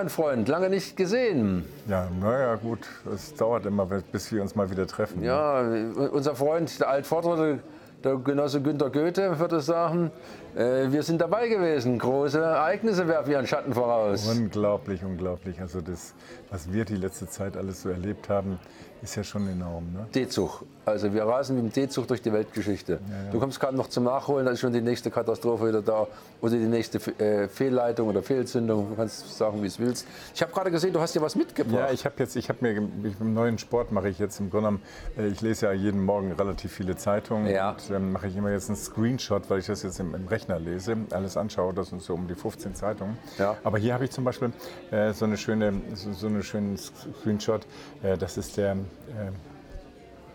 Mein Freund, lange nicht gesehen. Ja, naja, gut, es dauert immer, bis wir uns mal wieder treffen. Ja, unser Freund, der Altvordere, der Genosse Günter Goethe, würde sagen, äh, wir sind dabei gewesen. Große Ereignisse werfen ihren Schatten voraus. Unglaublich, unglaublich. Also das, was wir die letzte Zeit alles so erlebt haben, ist ja schon enorm. Ne? D-Zug. Also wir rasen mit dem D-Zug durch die Weltgeschichte. Ja, ja. Du kommst gerade noch zum Nachholen, da ist schon die nächste Katastrophe wieder da. Oder die nächste äh, Fehlleitung oder Fehlzündung. Du kannst sagen, wie es willst. Ich habe gerade gesehen, du hast dir was mitgebracht. Ja, ich habe jetzt, ich habe mir, im neuen Sport mache ich jetzt im Grunde genommen, äh, ich lese ja jeden Morgen relativ viele Zeitungen. Ja. Und dann ähm, mache ich immer jetzt einen Screenshot, weil ich das jetzt im, im Rechner lese, alles anschaue. Das sind so um die 15 Zeitungen. Ja. Aber hier habe ich zum Beispiel äh, so eine schöne, so, so eine schönen Screenshot. Äh, das ist der äh,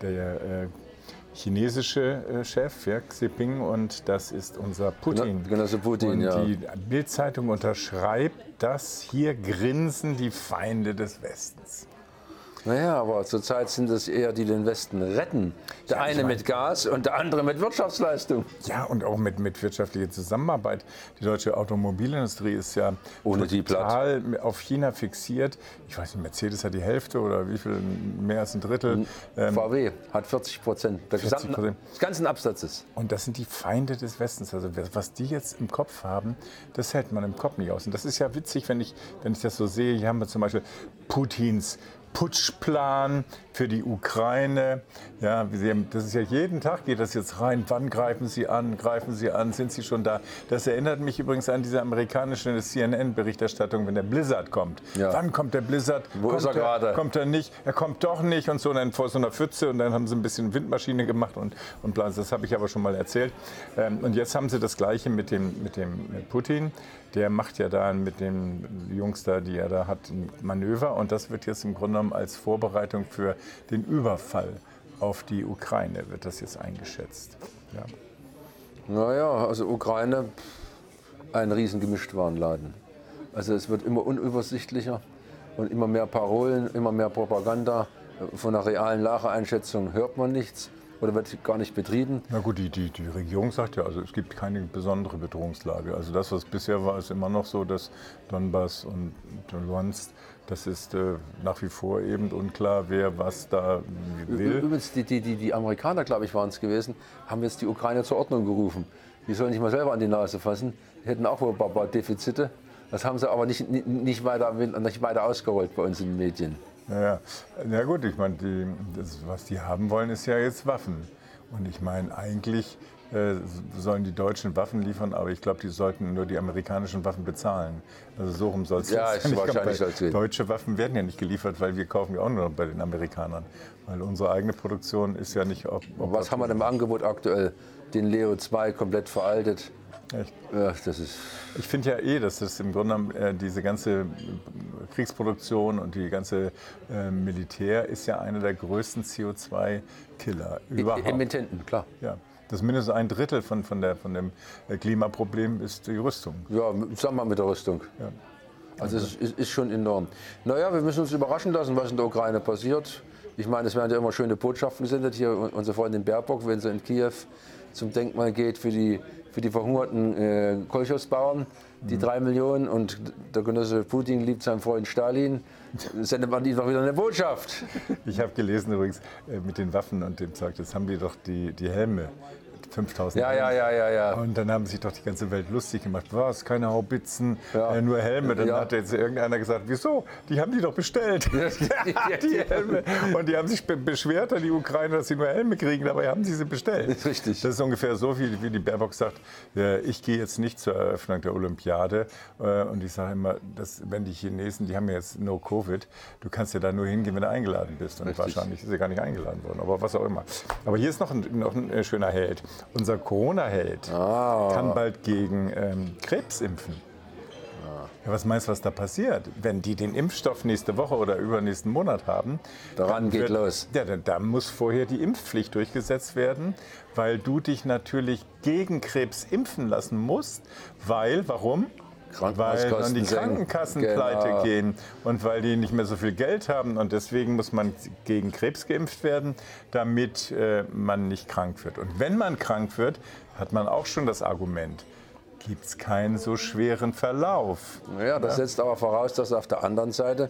der äh, chinesische äh, Chef, ja, Xi Jinping, und das ist unser Putin. Genosse Putin, und ja. Die Bildzeitung unterschreibt, dass hier grinsen die Feinde des Westens. Naja, aber zurzeit sind es eher die, die den Westen retten. Der ja, eine mit Gas und der andere mit Wirtschaftsleistung. Ja, und auch mit, mit wirtschaftlicher Zusammenarbeit. Die deutsche Automobilindustrie ist ja Ohne total auf China fixiert. Ich weiß nicht, Mercedes hat die Hälfte oder wie viel, mehr als ein Drittel. Ähm, VW hat 40 Prozent des ganzen Absatzes. Und das sind die Feinde des Westens. Also was die jetzt im Kopf haben, das hält man im Kopf nicht aus. Und das ist ja witzig, wenn ich, wenn ich das so sehe. Hier haben wir zum Beispiel Putins Putschplan für die Ukraine. Ja, das ist ja jeden Tag geht das jetzt rein. Wann greifen Sie an? Greifen Sie an? Sind Sie schon da? Das erinnert mich übrigens an diese amerikanische CNN-Berichterstattung, wenn der Blizzard kommt. Ja. Wann kommt der Blizzard? Wo kommt ist er gerade? Kommt er nicht? Er kommt doch nicht und so. Und dann vor so einer Pfütze und dann haben sie ein bisschen Windmaschine gemacht und, und bla. Das habe ich aber schon mal erzählt. Ähm, und jetzt haben sie das Gleiche mit dem, mit dem mit Putin der macht ja da mit den Jungs da, die er da hat, ein Manöver. Und das wird jetzt im Grunde genommen als Vorbereitung für den Überfall auf die Ukraine, wird das jetzt eingeschätzt. Ja. Naja, also Ukraine, ein riesen Gemischtwarenladen. Also es wird immer unübersichtlicher und immer mehr Parolen, immer mehr Propaganda. Von einer realen Lageeinschätzung hört man nichts oder wird gar nicht betrieben? Na gut, die, die, die Regierung sagt ja, also es gibt keine besondere Bedrohungslage. Also das, was bisher war, ist immer noch so, dass Donbass und Luhansk, das ist äh, nach wie vor eben unklar, wer was da will. Übrigens, die, die, die, die Amerikaner, glaube ich, waren es gewesen, haben jetzt die Ukraine zur Ordnung gerufen. Die sollen nicht mal selber an die Nase fassen. Die hätten auch wohl ein paar Defizite. Das haben sie aber nicht, nicht, weiter, nicht weiter ausgerollt bei uns in den Medien. Ja, ja gut, ich meine, die, das, was die haben wollen, ist ja jetzt Waffen. Und ich meine, eigentlich äh, sollen die Deutschen Waffen liefern, aber ich glaube, die sollten nur die amerikanischen Waffen bezahlen. Also so rum soll es ja, ist nicht wahrscheinlich glaub, Deutsche Waffen werden ja nicht geliefert, weil wir kaufen ja auch nur bei den Amerikanern. Weil unsere eigene Produktion ist ja nicht... Ob, ob was haben wir im Angebot aktuell? Den Leo 2 komplett veraltet. Echt? Ja, das ist ich finde ja eh, dass das im Grunde genommen äh, diese ganze Kriegsproduktion und die ganze äh, Militär ist ja einer der größten CO2-Killer überhaupt. Emittenten, klar. Ja. Das mindestens ein Drittel von, von, der, von dem äh, Klimaproblem ist die Rüstung. Ja, sagen wir mit der Rüstung. Ja. Also es ist, ist, schon enorm. Naja, wir müssen uns überraschen lassen, was in der Ukraine passiert. Ich meine, es werden ja immer schöne Botschaften gesendet. Hier unsere Freundin Baerbock, wenn sie in Kiew zum Denkmal geht für die, für die verhungerten äh, Kolchosbauern, die mhm. drei Millionen. Und der Genosse Putin liebt seinen Freund Stalin. Sendet man ihnen doch wieder eine Botschaft. Ich habe gelesen übrigens äh, mit den Waffen und dem Zeug, das haben die doch die, die Helme 5000 ja, ja, ja, ja, ja. Und dann haben sich doch die ganze Welt lustig gemacht. Was, keine Haubitzen, ja. äh, nur Helme. Dann ja. hat jetzt irgendeiner gesagt, wieso? Die haben die doch bestellt. die Helme. Und die haben sich beschwert an die Ukrainer, dass sie nur Helme kriegen, dabei haben sie sie bestellt. Richtig. Das ist ungefähr so, wie, wie die Baerbock sagt, äh, ich gehe jetzt nicht zur Eröffnung der Olympiade. Äh, und ich sage immer, dass, wenn die Chinesen, die haben ja jetzt No Covid, du kannst ja da nur hingehen, wenn du eingeladen bist. Und Richtig. wahrscheinlich ist er gar nicht eingeladen worden, aber was auch immer. Aber hier ist noch ein, noch ein äh, schöner Held unser Corona-Held, ah. kann bald gegen ähm, Krebs impfen. Ja, was meinst du, was da passiert? Wenn die den Impfstoff nächste Woche oder übernächsten Monat haben, daran geht wird, los. Ja, dann, dann muss vorher die Impfpflicht durchgesetzt werden, weil du dich natürlich gegen Krebs impfen lassen musst, weil, warum? Weil dann die Krankenkassen genau. pleite gehen und weil die nicht mehr so viel Geld haben. Und deswegen muss man gegen Krebs geimpft werden, damit äh, man nicht krank wird. Und wenn man krank wird, hat man auch schon das Argument, gibt es keinen so schweren Verlauf. Ja, das setzt aber voraus, dass auf der anderen Seite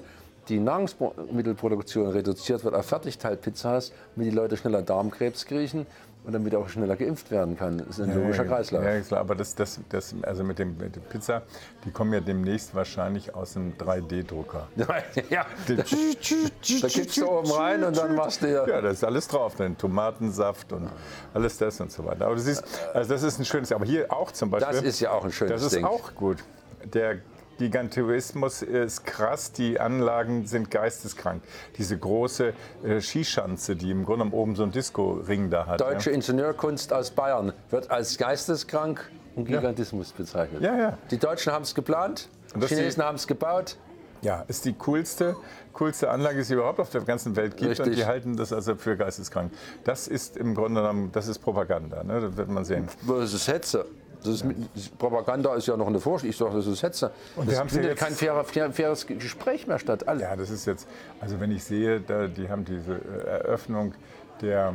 die Nahrungsmittelproduktion reduziert wird auf Fertigteilpizzas, damit die Leute schneller Darmkrebs kriechen und damit auch schneller geimpft werden kann. Das ist ein logischer ja, Kreislauf. Ja, klar, aber das, das, das, also mit, dem, mit der Pizza, die kommen ja demnächst wahrscheinlich aus einem 3D-Drucker. ja, da, da kippst du oben rein und dann machst du ja. Ja, da ist alles drauf, dann Tomatensaft und alles das und so weiter. Aber das ist, also das ist ein schönes, aber hier auch zum Beispiel. Das ist ja auch ein schönes Das ist Ding. auch gut. Der Gigantuismus ist krass, die Anlagen sind geisteskrank. Diese große äh, Skischanze, die im Grunde oben so einen Disco-Ring da hat. Deutsche ja. Ingenieurkunst aus Bayern wird als geisteskrank und Gigantismus bezeichnet. Ja, ja. Die Deutschen haben es geplant, die Chinesen haben es gebaut. Ja, ist die coolste, coolste Anlage, die es überhaupt auf der ganzen Welt gibt. Und Richtig. die halten das also für geisteskrank. Das ist im Grunde genommen, das ist Propaganda. Ne? Das wird man sehen. Das ist Hetze. Das ist, mit- Propaganda ist ja noch eine Vorstellung. Ich sage, das ist Hetze. Und haben's findet ja kein fairer, fair, faires Gespräch mehr statt. Alle. Ja, das ist jetzt, also wenn ich sehe, da, die haben diese äh, Eröffnung der,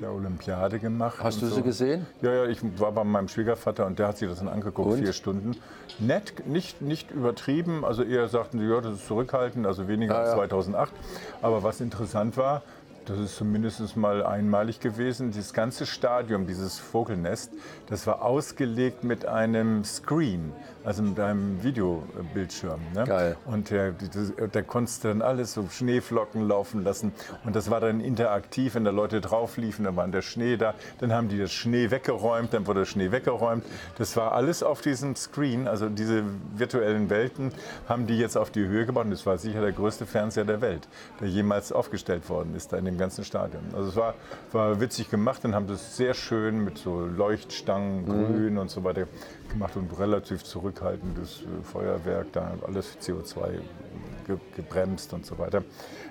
der Olympiade gemacht. Hast du so. sie gesehen? Ja, ja, ich war bei meinem Schwiegervater und der hat sich das dann angeguckt, Und? vier Stunden. Nett, nicht, nicht übertrieben, also eher sagten sie, ja, das ist zurückhaltend, also weniger Ah, als ja. 2008. Aber was interessant war, das ist zumindest mal einmalig gewesen, das ganze Stadion, dieses Vogelnest, das war ausgelegt mit einem Screen, also mit einem Videobildschirm. Ne? Geil. Und der, da konntest du dann alles so Schneeflocken laufen lassen. Und das war dann interaktiv, wenn da Leute drauf liefen, dann war der Schnee da. Dann haben die das Schnee weggeräumt, dann wurde der Schnee weggeräumt. Das war alles auf diesem Screen, also diese virtuellen Welten haben die jetzt auf die Höhe gebaut. Und das war sicher der größte Fernseher der Welt, der jemals aufgestellt worden ist, da in dem ganzen Stadion. Also es war, war witzig gemacht und haben das sehr schön mit so Leuchtstangen, Grün und so weiter gemacht und relativ zurückhaltendes äh, Feuerwerk, da alles CO2 ge gebremst und so weiter.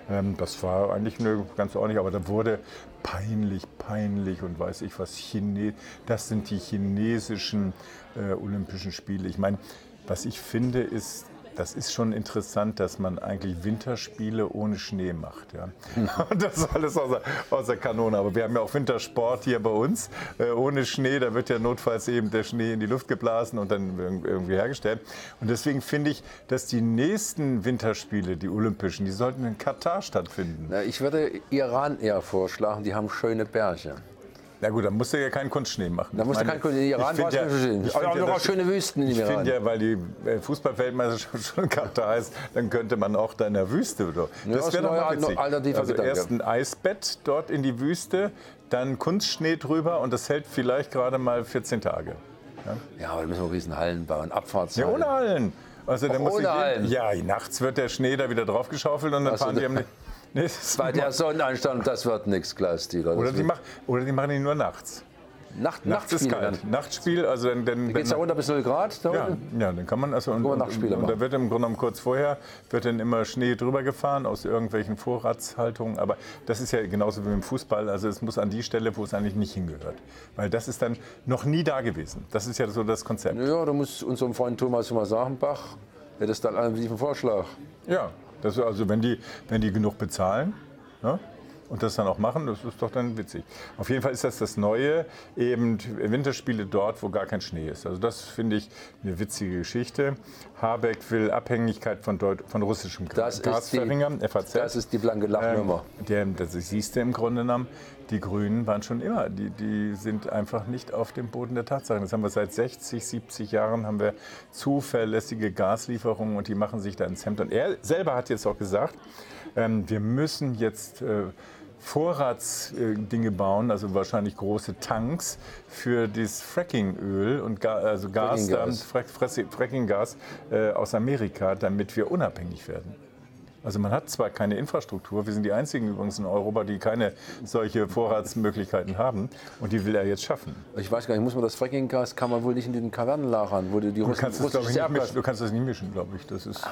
Ähm, das war eigentlich ganz ordentlich, aber da wurde peinlich, peinlich und weiß ich was, Chine das sind die chinesischen äh, Olympischen Spiele. Ich meine, was ich finde, ist, das ist schon interessant, dass man eigentlich Winterspiele ohne Schnee macht. Ja? Und das ist alles außer, außer Kanone. Aber wir haben ja auch Wintersport hier bei uns. Äh, ohne Schnee, da wird ja notfalls eben der Schnee in die Luft geblasen und dann irg- irgendwie hergestellt. Und deswegen finde ich, dass die nächsten Winterspiele, die Olympischen, die sollten in Katar stattfinden. Na, Ich würde Iran eher vorschlagen, die haben schöne Berge. Na gut, dann musst du ja keinen Kunstschnee machen. Da musst du keinen meine, Kunst- in Iran war's ja- so schön. ich auch ja, noch schöne Wüsten in Ich finde ja, weil die äh, Fußballweltmeisterschaft schon Katar ist, dann könnte man auch da in der Wüste. Oder? Ja, Das wäre doch mal witzig. Also Gedanke. erst ein Eisbett dort in die Wüste, dann Kunstschnee drüber und das hält vielleicht gerade mal 14 Tage. Ja, aber da müssen wir riesen Hallen bauen, Ja, Abfahrtshallen. ohne Hallen. Also, dann muss ich? Ja, nachts wird der Schnee da wieder draufgeschaufelt und dann Ach so, fahren die am... Nee, Bei der Sonneneinstellung, das wird nichts, Klaus-Dieter. oder, die mach, oder die machen die nur nachts. Nacht, Nachts ist kalt. dann. Nachtspiel, also dann, dann, Geht es da runter bis 0 Grad? Da Ja, unten? ja, dann kann man also und, und, und, und da wird im Grunde genommen kurz vorher wird dann immer Schnee drüber gefahren aus irgendwelchen Vorratshaltungen. Aber das ist ja genauso wie im Fußball. Also es muss an die Stelle, wo es eigentlich nicht hingehört, weil das ist dann noch nie da gewesen. Das ist ja so das Konzept. Ja, da muss unserem Freund Thomas mal sagen, Bach, ja, das dann ein einen Vorschlag. Ja, das, also wenn die, wenn die genug bezahlen. Ne? Und das dann auch machen, das ist doch dann witzig. Auf jeden Fall ist das das Neue, eben Winterspiele dort, wo gar kein Schnee ist. Also das finde ich eine witzige Geschichte. Habeck will Abhängigkeit von, Deut von russischem Das Gas verringern, FAZ. Das ist die blanke Lachnummer. Ähm, der, das siehst du im Grunde genommen, die Grünen waren schon immer, die, die sind einfach nicht auf dem Boden der Tatsachen. Das haben wir seit 60, 70 Jahren, haben wir zuverlässige Gaslieferungen und die machen sich da ins Hemd. Und er selber hat jetzt auch gesagt, ähm, wir müssen jetzt äh, Vorratsdinge bauen, also wahrscheinlich große Tanks für das Frackingöl und Ga also Gas, Frackinggas. Frack, Fresse- Frackinggas äh, aus Amerika, damit wir unabhängig werden. Also man hat zwar keine Infrastruktur, wir sind die einzigen übrigens in Europa, die keine solche Vorratsmöglichkeiten haben und die will er jetzt schaffen. Ich weiß gar nicht, muss man das Frackinggas, kann man wohl nicht in den Kavernen lagern, wo die, Du Russen, kannst, russisches nicht mischen, du kannst das nicht mischen, glaube ich. Das ist,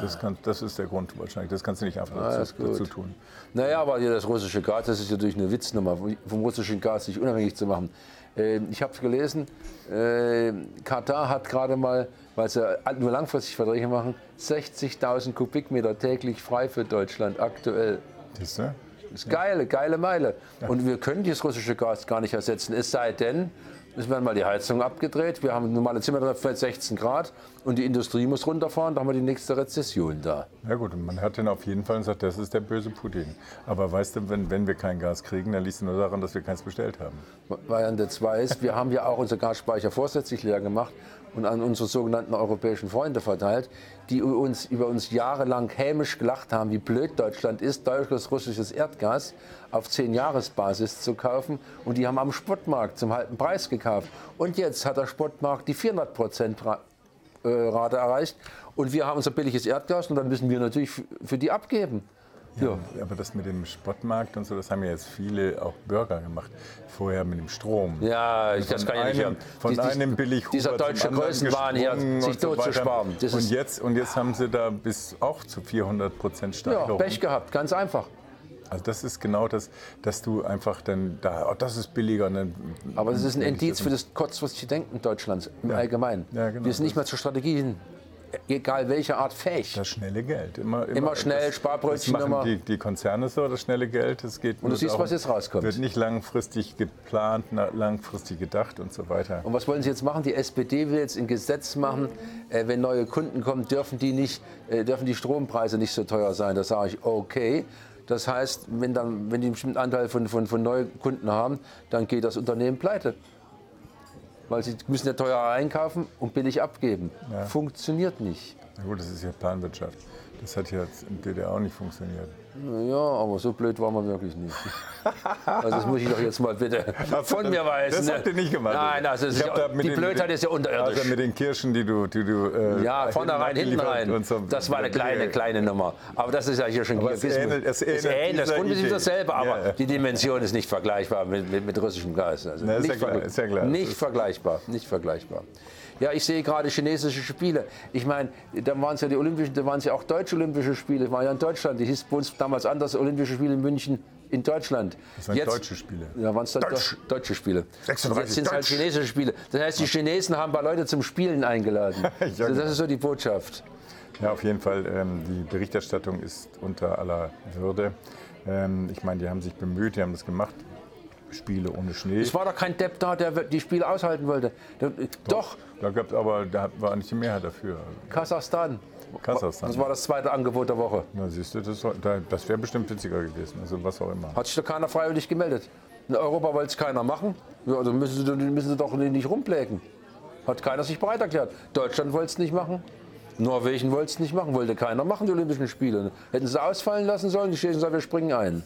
das, kann, das ist der Grund wahrscheinlich. Das kannst du nicht einfach Ah, dazu, dazu tun. Naja, aber hier das russische Gas, das ist natürlich eine Witznummer, vom russischen Gas sich unabhängig zu machen. Äh, Ich habe gelesen, äh, Katar hat gerade mal, weil sie nur langfristig Verträge machen, 60.000 Kubikmeter täglich frei für Deutschland aktuell. Siehst du? Das ist geile, geile Meile. Und wir können dieses russische Gas gar nicht ersetzen, es sei denn, Es werden mal die Heizung abgedreht. Wir haben normale Zimmertemperatur 16 Grad und die Industrie muss runterfahren. Da haben wir die nächste Rezession da. Ja gut, man hört dann auf jeden Fall und sagt, das ist der böse Putin. Aber weißt du, wenn, wenn wir kein Gas kriegen, dann liegt es nur daran, dass wir keins bestellt haben. Variante 2 ist, wir haben ja auch unsere Gasspeicher vorsätzlich leer gemacht und an unsere sogenannten europäischen Freunde verteilt, die uns über uns jahrelang hämisch gelacht haben, wie blöd Deutschland ist, deutsches russisches Erdgas auf 10-Jahres-Basis zu kaufen. Und die haben am Spotmarkt zum halben Preis gekauft. Und jetzt hat der Spotmarkt die 400 Prozent äh, Rate erreicht. Und wir haben unser billiges Erdgas und dann müssen wir natürlich für die abgeben. Ja, ja, aber das mit dem Spottmarkt und so, das haben ja jetzt viele auch Bürger gemacht. Vorher mit dem Strom. Ja, ich, das kann ja nicht haben. Von die, einem billig Dieser deutsche Größenwahn hier, sich so totzusparen. Und jetzt, und jetzt haben sie da bis auch zu 400 Prozent Steigerung. Ja, Pech gehabt, ganz einfach. Also das ist genau das, dass du einfach dann da, oh, das ist billiger. Dann, Aber es ist ein Indiz für das kurzfristige Denken Deutschlands im ja. Allgemeinen. Ja, genau. Wir sind nicht mehr zur Strategie hin egal welche Art fähig. Das schnelle Geld. Immer, immer, immer schnell, das, Sparbrötchen das immer. Die, die, Konzerne so, das schnelle Geld. Es geht und du siehst, auch, was jetzt rauskommt. Wird nicht langfristig geplant, langfristig gedacht und so weiter. Und was wollen Sie jetzt machen? Die SPD will jetzt ein Gesetz machen, äh, wenn neue Kunden kommen, dürfen die, nicht, äh, dürfen die Strompreise nicht so teuer sein. Da sage ich, okay. Das heißt, wenn, dann, wenn die einen bestimmten Anteil von, von, von neuen Kunden haben, dann geht das Unternehmen pleite weil sie müssen ja teuer einkaufen und billig abgeben. Ja. Funktioniert nicht. Na gut, das ist ja Planwirtschaft. Das hat ja in DDR auch nicht funktioniert. Ja, aber so blöd waren wir wirklich nicht. Also das muss ich doch jetzt mal bitte von mir weisen. Das habt ihr nicht gemacht. Nein, das ist ja, die den, Blödheit ist ja unterirdisch. Also mit den Kirschen, die du... Die du äh, ja, vorne rein, hinten rein. So. Das war eine kleine, kleine Nummer. Aber das ist ja hier schon aber Es ähnelt, es ähnelt, es ähnelt das Grundprinzip dasselbe, aber ja, ja. die Dimension ist nicht vergleichbar mit, mit, mit russischem Gas. Also Na, ist, nicht ja klar, ist ja klar. Nicht vergleichbar, nicht vergleichbar. Ja, ich sehe gerade chinesische Spiele. Ich meine, da waren es ja die Olympischen, da waren es ja auch deutsche Olympische Spiele. Das war ja in Deutschland. Die hieß bei uns damals anders Olympische Spiele in München in Deutschland. Das waren Jetzt, deutsche Spiele. Ja, waren es Deutsch. deutsche Spiele. 36 Jetzt sind es halt chinesische Spiele. Das heißt, die Chinesen haben ein paar Leute zum Spielen eingeladen. ja, also das ist so die Botschaft. Ja, auf jeden Fall. Ähm, die Berichterstattung ist unter aller Würde. Ähm, ich meine, die haben sich bemüht, die haben das gemacht. Spiele ohne Schnee. Es war doch kein Depp da, der die Spiele aushalten wollte. Doch. doch. Da gab aber da war nicht die Mehrheit dafür. Kasachstan. Kasachstan. Das war das zweite Angebot der Woche. Na, siehst du, das, das wäre bestimmt witziger gewesen. Also was auch immer. Hat sich da keiner freiwillig gemeldet. In Europa wollte es keiner machen. Ja, also müssen sie, müssen sie doch nicht rumplägen. Hat keiner sich bereit erklärt. Deutschland wollte es nicht machen. Norwegen wollte es nicht machen, wollte keiner machen, die Olympischen Spiele. Hätten sie ausfallen lassen sollen, die Chinesen sagen, wir springen ein.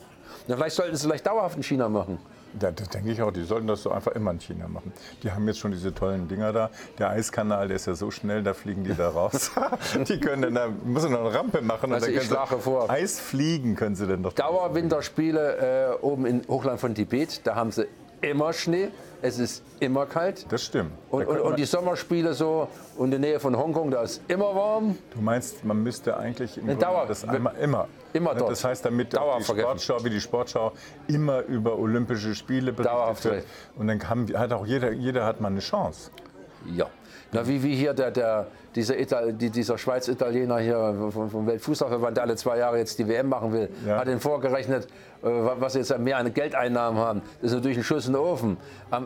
Ja, vielleicht sollten sie es vielleicht dauerhaft in China machen. Da, das denke ich auch, die sollten das so einfach immer in China machen. Die haben jetzt schon diese tollen Dinger da. Der Eiskanal, der ist ja so schnell, da fliegen die da raus. die können dann, da müssen noch eine Rampe machen. Also und ich schlage vor. Eis fliegen können sie denn doch. Dauerwinterspiele äh, oben im Hochland von Tibet, da haben sie immer Schnee. Es ist immer kalt. Das stimmt. Und, und, und, die Sommerspiele so in der Nähe von Hongkong, da ist immer warm. Du meinst, man müsste eigentlich im Dauer, das einmal, immer. Immer dort. Das heißt, damit die Sportschau wie die Sportschau immer über Olympische Spiele berichtet wird. Und dann kann, hat auch jeder, jeder hat mal eine Chance. Ja. Na, wie, wie hier der, der, dieser, Ital, dieser Schweiz-Italiener hier vom, vom Weltfußballverband, der alle zwei Jahre jetzt die WM machen will, ja. hat ihn vorgerechnet, äh, was sie jetzt mehr an Geldeinnahmen haben. Das ist natürlich ein Schuss in den Ofen.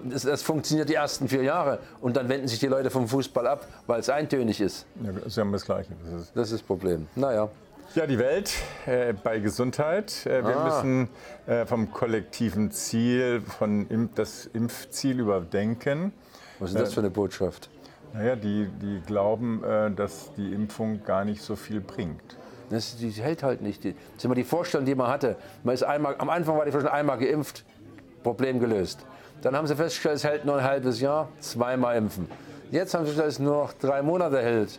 Das, das, funktioniert die ersten vier Jahre und dann wenden sich die Leute vom Fußball ab, weil es eintönig ist. Ja, sie haben das Gleiche. Das ist das, ist das Problem. Naja. Ja, die Welt äh, bei Gesundheit. Äh, wir ah. müssen äh, vom kollektiven Ziel, von Imp das Impfziel überdenken. Was ist das für eine Botschaft? Naja, die, die glauben, äh, dass die Impfung gar nicht so viel bringt. Das, die hält halt nicht. Das ist immer die Vorstellung, die man hatte. Man ist einmal, am Anfang war die Vorstellung, einmal geimpft, Problem gelöst. Dann haben sie festgestellt, es hält nur ein halbes Jahr, zweimal impfen. Jetzt haben sie festgestellt, es nur noch drei Monate hält.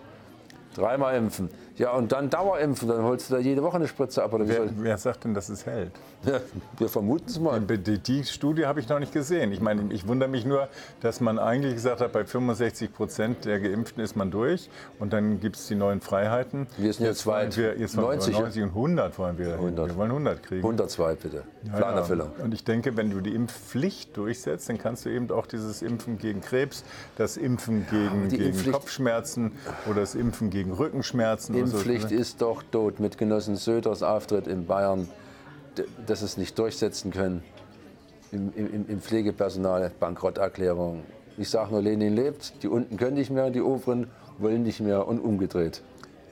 Dreimal impfen. Ja, und dann Dauerimpfen, dann holst du da jede Woche eine Spritze ab. Oder wer, wer sagt denn, dass es hält? Ja, wir vermuten es mal. Die, die Studie habe ich noch nicht gesehen. Ich meine, ich wundere mich nur, dass man eigentlich gesagt hat, bei 65 Prozent der Geimpften ist man durch und dann gibt es die neuen Freiheiten. Wir sind jetzt weit. Wir, jetzt 90, 90 und 100 wollen wir. 100. Wir wollen 100 kriegen. 102 bitte. Ja, Planerfüllung. Ja. Und ich denke, wenn du die Impfpflicht durchsetzt, dann kannst du eben auch dieses Impfen gegen Krebs, das Impfen gegen, gegen Kopfschmerzen oder das Impfen gegen Rückenschmerzen. Impfpflicht so. ist doch tot mit Genossen Söders Auftritt in Bayern dass es nicht durchsetzen können. Im, im, im Pflegepersonal, Bankrotterklärung. Ich sage nur, Lenin lebt, die unten können nicht mehr, die oberen wollen nicht mehr und umgedreht.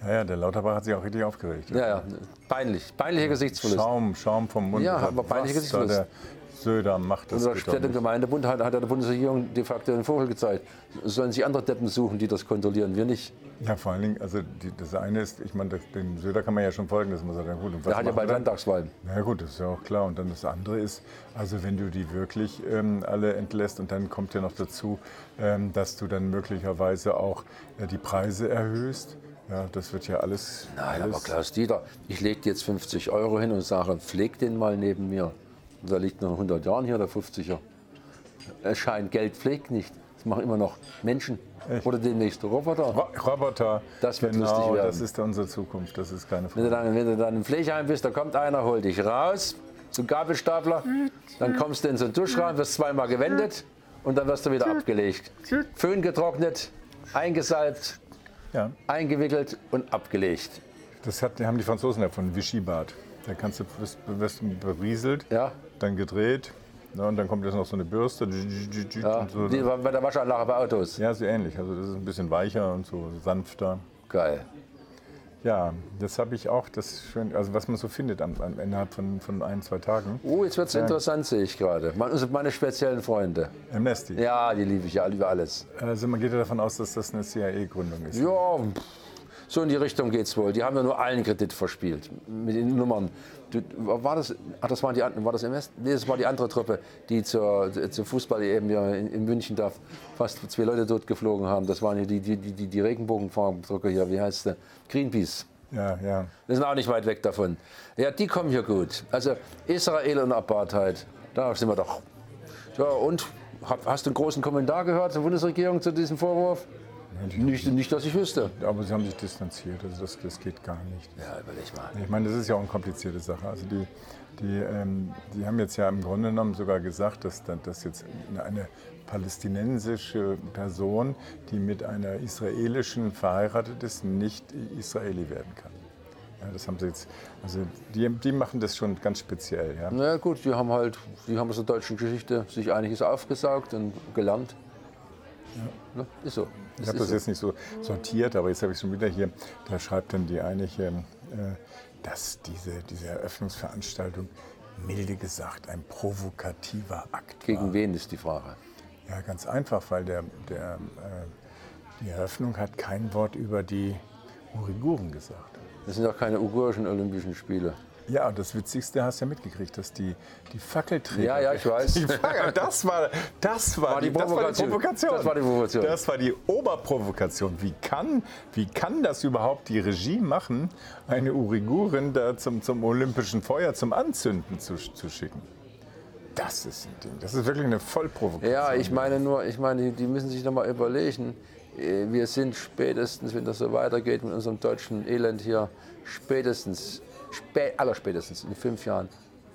Ja, ja, der Lauterbach hat sich auch richtig aufgeregt. Ja, ja, peinlich, peinlicher Gesichtsverlust. Schaum, Schaum vom Mund. Ja, aber peinlicher Gesichtsverlust. Der Söder macht das Unser Städte- und. Gemeindebund hat, hat der Bundesregierung de facto den Vogel gezeigt. Sollen sich andere Deppen suchen, die das kontrollieren, wir nicht. Ja, vor allen Dingen, also die, das eine ist, ich meine, das- dem Söder kann man ja schon folgen, dass man sagt, ja gut, und was Der hat ja bald? Landtagswahlen. Na ja, gut, das ist ja auch klar. Und dann das andere ist, also wenn du die wirklich ähm, alle entlässt und dann kommt ja noch dazu, ähm, dass du dann möglicherweise auch äh, die Preise erhöhst. Ja, das wird ja alles. Nein, alles aber Klaus Dieter, ich lege jetzt 50 Euro hin und sage, pfleg den mal neben mir. Und da liegt noch 100 Jahren hier der 50er. Es scheint, Geld pflegt nicht. Das machen immer noch Menschen. Oder demnächst Roboter. Ro- Roboter. Das wird genau, lustig werden. Das ist unsere Zukunft, das ist keine Wenn du, Frage. dann, wenn du dann im Pflegeheim bist, da kommt einer, holt dich raus, zum Gabelstapler, dann kommst du in so einen Duschraum, wirst zweimal gewendet und dann wirst du wieder abgelegt. Föhn getrocknet, eingesalbt, Ja, eingewickelt und abgelegt. das hat, haben die Franzosen erfunden, Vichy-Bad. Da kannst du, wirst, wirst du berieselt, Ja. Dann gedreht. Ne, und dann kommt jetzt noch so eine Bürste. Ja, so. die war bei der Waschanlage bei Autos. Ja, so ähnlich. Also das ist ein bisschen weicher und so sanfter. Geil. Ja, das habe ich auch, das schön, also was man so findet am, am, innerhalb von, von ein, zwei Tagen. Oh, jetzt wird es interessant, sehe ich gerade. Man- also Meine speziellen Freunde. Amnesty. Ja, die liebe ich ja über alles. Also man geht ja davon aus, dass das eine CIA-Gründung ist. Ja, so in die Richtung geht's wohl. Die haben ja nur allen Kredit verspielt. Mit den Nummern. Du, war das, ach, das waren die, war das MS? Nee, das war die andere Truppe, die zur, zur Fußball eben hier in, in München da fast zwei Leute dort geflogen haben. Das waren die, die, die, die, die Regenbogenfarbdrucker hier, wie heißt der? Greenpeace. Ja, ja. Wir sind auch nicht weit weg davon. Ja, die kommen hier gut. Also Israel und Apartheid, da sind wir doch. Ja, und hast du einen großen Kommentar gehört zur Bundesregierung zu diesem Vorwurf? Nicht, nicht, dass ich wüsste. Aber sie haben sich distanziert, also das, das geht gar nicht. Ja, überleg mal. Ich meine, das ist ja auch eine komplizierte Sache. Also die, die, ähm, die haben jetzt ja im Grunde genommen sogar gesagt, dass, dass jetzt eine, palästinensische Person, die mit einer israelischen verheiratet ist, nicht Israeli werden kann. Ja, das haben sie jetzt, also die, die machen das schon ganz speziell. Ja. Na gut, die haben halt, die haben aus der deutschen Geschichte sich einiges aufgesaugt und gelernt. Ja. Ist so. Ich habe das so. jetzt nicht so sortiert, aber jetzt habe ich schon wieder hier, da schreibt dann die eine hier, äh, dass diese, diese Eröffnungsveranstaltung milde gesagt ein provokativer Akt Gegen war. wen ist die Frage? Ja, ganz einfach, weil der, der, äh, die Eröffnung hat kein Wort über die Uiguren gesagt. Das sind doch keine uigurischen Olympischen Spiele. Ja, und das Witzigste hast du ja mitgekriegt, dass die, die Fackelträger. Ja, ja, ich weiß. Die Fackel, das war, das war, War die das war die Provokation. Das war die Provokation. Das war die Oberprovokation. Wie kann, wie kann das überhaupt die Regie machen, eine Uigurin da zum, zum olympischen Feuer, zum Anzünden zu, zu schicken? Das ist ein Ding. Das ist wirklich eine Vollprovokation. Ja, ich meine nur, ich meine, die- die müssen sich noch mal überlegen. äh, Wir sind spätestens, wenn das so weitergeht mit unserem deutschen Elend hier, spätestens, spä allerspätestens in fünf Jahren